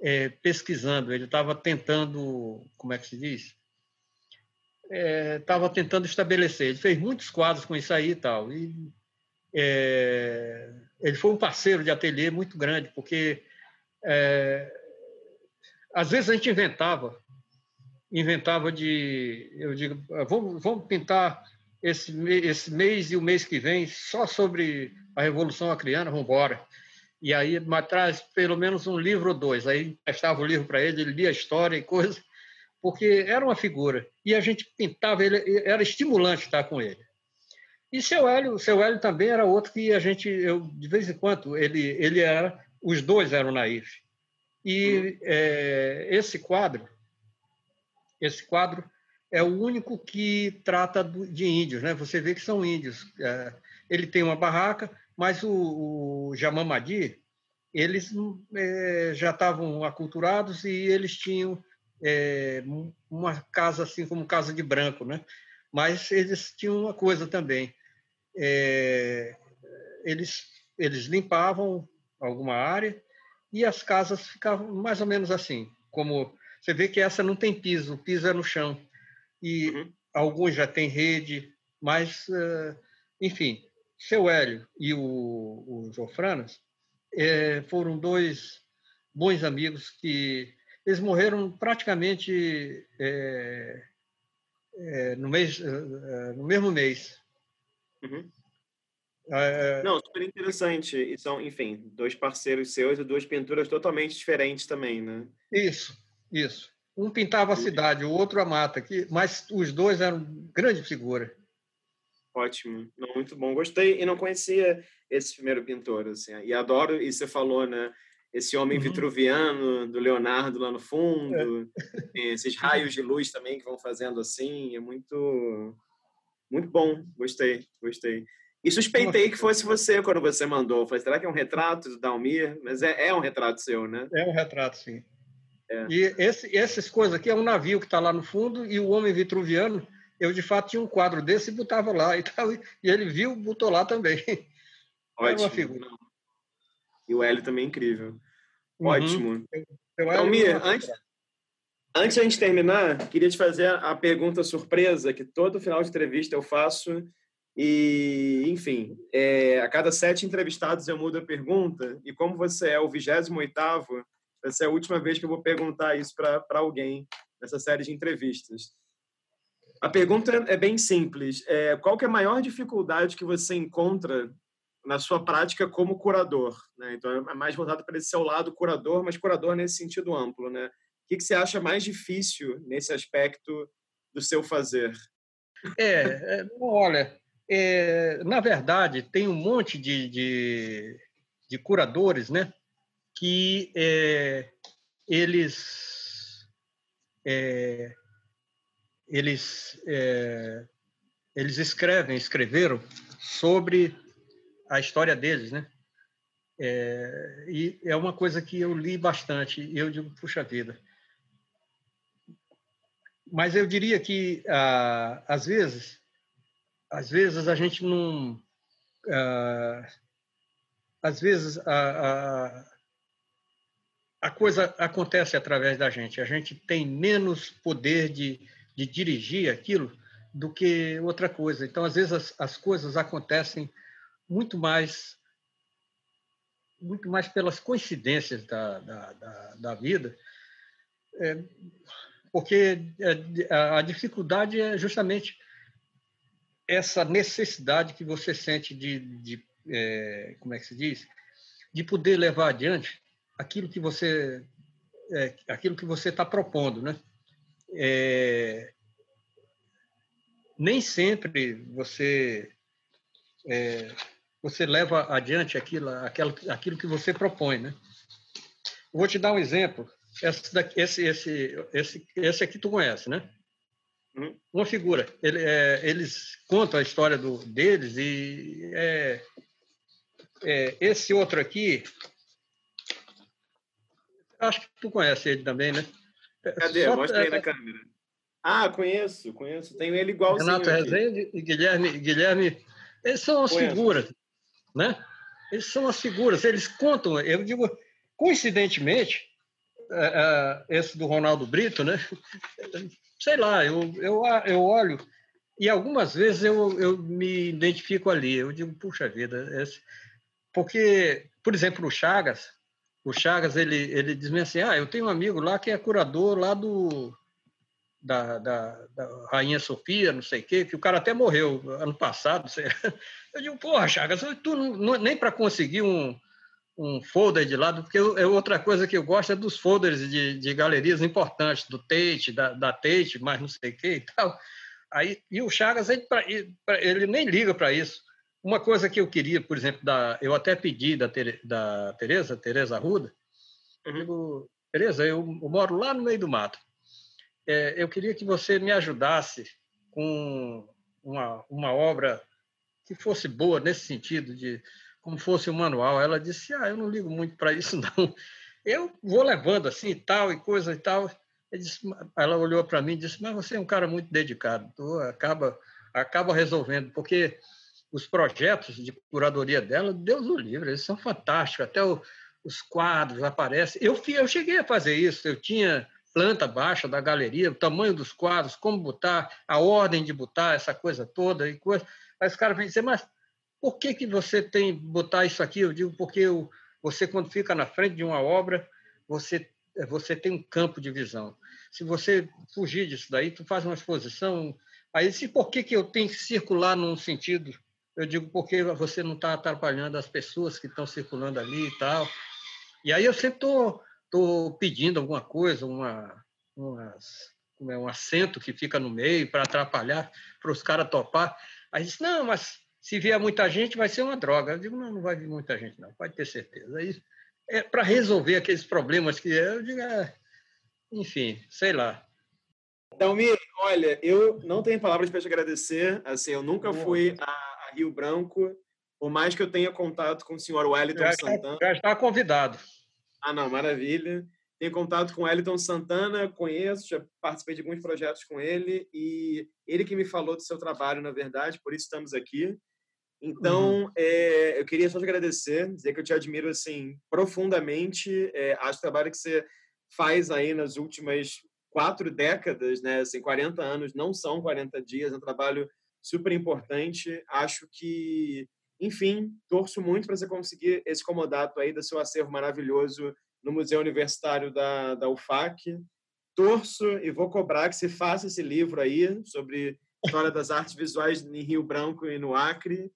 é, pesquisando, ele estava tentando, como é que se diz? Estava é, tentando estabelecer. Ele fez muitos quadros com isso aí e tal. E, é, ele foi um parceiro de ateliê muito grande, porque é, às vezes a gente inventava, inventava de, eu digo, ah, vamos, vamos pintar esse, esse mês e o mês que vem só sobre a Revolução Acreana, vamos embora. E aí traz pelo menos um livro ou dois. Aí prestava o livro para ele, ele lia a história e coisa, porque era uma figura. E a gente pintava ele, era estimulante estar com ele. E seu Hélio, seu Hélio também era outro que a gente, eu de vez em quando, ele, ele era, os dois eram naif. E é, esse quadro, esse quadro é o único que trata de índios, né? Você vê que são índios. É, ele tem uma barraca, mas o, o Jamamadi, eles é, já estavam aculturados e eles tinham é, uma casa assim como casa de branco, né? Mas eles tinham uma coisa também, é, eles eles limpavam alguma área e as casas ficavam mais ou menos assim, como você vê que essa não tem piso, o piso é no chão e uhum. alguns já têm rede, mas uh, enfim, seu Hélio e o, o Jofranas é, foram dois bons amigos que eles morreram praticamente é, no, mês, no mesmo mês. Uhum. É, Não, super interessante. E são, enfim, dois parceiros seus e duas pinturas totalmente diferentes também, né? Isso, isso. Um pintava a cidade, o outro a mata, mas os dois eram grande figura. Ótimo, não, muito bom. Gostei e não conhecia esse primeiro pintor, assim. E adoro, e você falou, né? Esse homem uhum. vitruviano do Leonardo lá no fundo, é. esses raios de luz também que vão fazendo assim, é muito, muito bom. Gostei, gostei. E suspeitei que fosse você quando você mandou. Falei, será que é um retrato do Dalmir? Mas é, é um retrato seu, né? É um retrato, sim. É. E esse, essas coisas aqui é um navio que está lá no fundo e o homem vitruviano eu de fato tinha um quadro desse e botava lá e tal, e ele viu, botou lá também. Ótimo. uma figura. E o Hélio também é incrível. Uhum. Ótimo. então, Mir, antes, antes de a gente terminar, queria te fazer a pergunta surpresa que todo final de entrevista eu faço. E, enfim, é, a cada sete entrevistados eu mudo a pergunta. E como você é o 28 essa é a última vez que eu vou perguntar isso para alguém nessa série de entrevistas. A pergunta é bem simples. É, qual é a maior dificuldade que você encontra na sua prática como curador? Né? Então, é mais voltado para esse seu lado curador, mas curador nesse sentido amplo. Né? O que, que você acha mais difícil nesse aspecto do seu fazer? É, é olha, é, na verdade, tem um monte de, de, de curadores né, que é, eles é, eles, é, eles escrevem, escreveram sobre a história deles, né? É, e é uma coisa que eu li bastante, e eu digo, puxa vida. Mas eu diria que, ah, às vezes, às vezes a gente não... Ah, às vezes a, a, a coisa acontece através da gente. A gente tem menos poder de de dirigir aquilo do que outra coisa. Então, às vezes, as, as coisas acontecem muito mais muito mais pelas coincidências da, da, da, da vida, é, porque é, a dificuldade é justamente essa necessidade que você sente de, de é, como é que se diz, de poder levar adiante aquilo que você é, aquilo que você está propondo, né? é, nem sempre você é, você leva adiante aquilo, aquilo, aquilo que você propõe, né? Vou te dar um exemplo. Esse, daqui, esse, esse, esse, esse aqui tu conhece, né? Uhum. Uma figura. Ele, é, eles contam a história do, deles e é, é, esse outro aqui, acho que tu conhece ele também, né? Cadê? Só, Mostra aí é, na câmera. Ah, conheço, conheço. Tenho ele igualzinho. Renato aqui. Rezende e Guilherme, Guilherme, eles são as conheço. figuras, né? Eles são as figuras, eles contam, eu digo, coincidentemente, é, é, esse do Ronaldo Brito, né? Sei lá, eu, eu, eu olho e algumas vezes eu, eu me identifico ali. Eu digo, puxa vida, esse... porque, por exemplo, o Chagas, o Chagas, ele, ele diz assim, ah, eu tenho um amigo lá que é curador lá do, da, da, da Rainha Sofia, não sei o quê, que o cara até morreu ano passado. Eu digo, porra, Chagas, tu não, nem para conseguir um, um folder de lado, porque é outra coisa que eu gosto é dos folders de, de galerias importantes, do Tate, da, da Tate, mas não sei o que e tal. Aí, e o Chagas, ele, ele nem liga para isso. Uma coisa que eu queria, por exemplo, da, eu até pedi da, da Tereza, Tereza Arruda, eu digo, Tereza, eu, eu, moro lá no meio do mato. É, eu queria que você me ajudasse com uma, uma obra que fosse boa nesse sentido, de como fosse um manual. Ela disse, ah, eu não ligo muito para isso, não. Eu vou levando assim, tal, e coisa e tal. Disse, ela olhou para mim e disse: Mas você é um cara muito dedicado, tu acaba, acaba resolvendo, porque os projetos de curadoria dela, Deus o livre, eles são fantásticos, até o, os quadros aparecem. Eu, eu cheguei a fazer isso, eu tinha planta baixa da galeria, o tamanho dos quadros, como botar, a ordem de botar, essa coisa toda e coisa. Aí os caras vêm dizer, mas por que, que você tem botar isso aqui? Eu digo, porque eu, você, quando fica na frente de uma obra, você, você tem um campo de visão. Se você fugir disso daí, tu faz uma exposição. Aí, se por que, que eu tenho que circular num sentido? Eu digo, porque você não está atrapalhando as pessoas que estão circulando ali e tal. E aí eu sempre estou estou pedindo alguma coisa, uma, umas, é, um assento que fica no meio para atrapalhar, para os caras topar. Aí disse, não, mas se vier muita gente, vai ser uma droga. Eu digo, não, não vai vir muita gente, não, pode ter certeza. Aí, é para resolver aqueles problemas que eu digo, é, enfim, sei lá. Dalmir, olha, eu não tenho palavras para te agradecer. Assim, eu nunca fui a, Rio Branco, por mais que eu tenha contato com o senhor Wellington já Santana. Já está convidado. Ah, não, maravilha. Tenho contato com o Wellington Santana, conheço, já participei de alguns projetos com ele e ele que me falou do seu trabalho, na verdade, por isso estamos aqui. Então, uhum. é, eu queria só te agradecer, dizer que eu te admiro assim profundamente. É, acho o trabalho que você faz aí nas últimas quatro décadas, né? Assim, 40 anos não são 40 dias, é um trabalho super importante. Acho que enfim, torço muito para você conseguir esse comodato aí do seu acervo maravilhoso no Museu Universitário da, da UFAC. Torço e vou cobrar que você faça esse livro aí sobre história das artes visuais em Rio Branco e no Acre.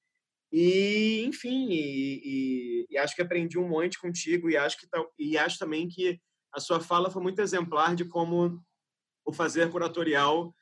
E, enfim, e, e, e acho que aprendi um monte contigo e acho, que, e acho também que a sua fala foi muito exemplar de como o fazer curatorial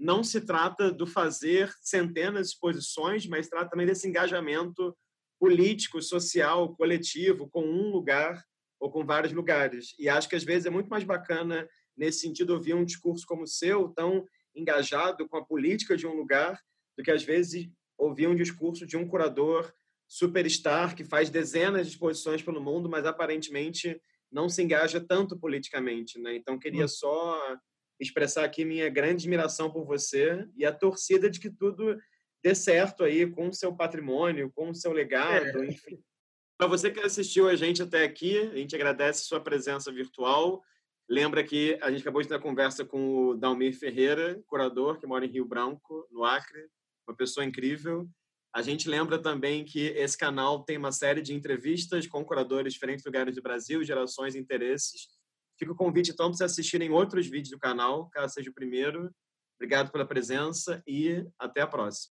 não se trata do fazer centenas de exposições, mas trata também desse engajamento político, social, coletivo, com um lugar ou com vários lugares. E acho que às vezes é muito mais bacana, nesse sentido, ouvir um discurso como o seu, tão engajado com a política de um lugar, do que às vezes ouvir um discurso de um curador superstar que faz dezenas de exposições pelo mundo, mas aparentemente não se engaja tanto politicamente. Né? Então, queria hum. só expressar aqui minha grande admiração por você e a torcida de que tudo dê certo aí com o seu patrimônio, com o seu legado, é. enfim. Para você que assistiu a gente até aqui, a gente agradece sua presença virtual. Lembra que a gente acabou de ter conversa com o Dalmir Ferreira, curador que mora em Rio Branco, no Acre, uma pessoa incrível. A gente lembra também que esse canal tem uma série de entrevistas com curadores de diferentes lugares do Brasil, gerações e interesses. Fica o convite, então, para vocês assistirem outros vídeos do canal, caso seja o primeiro. Obrigado pela presença e até a próxima.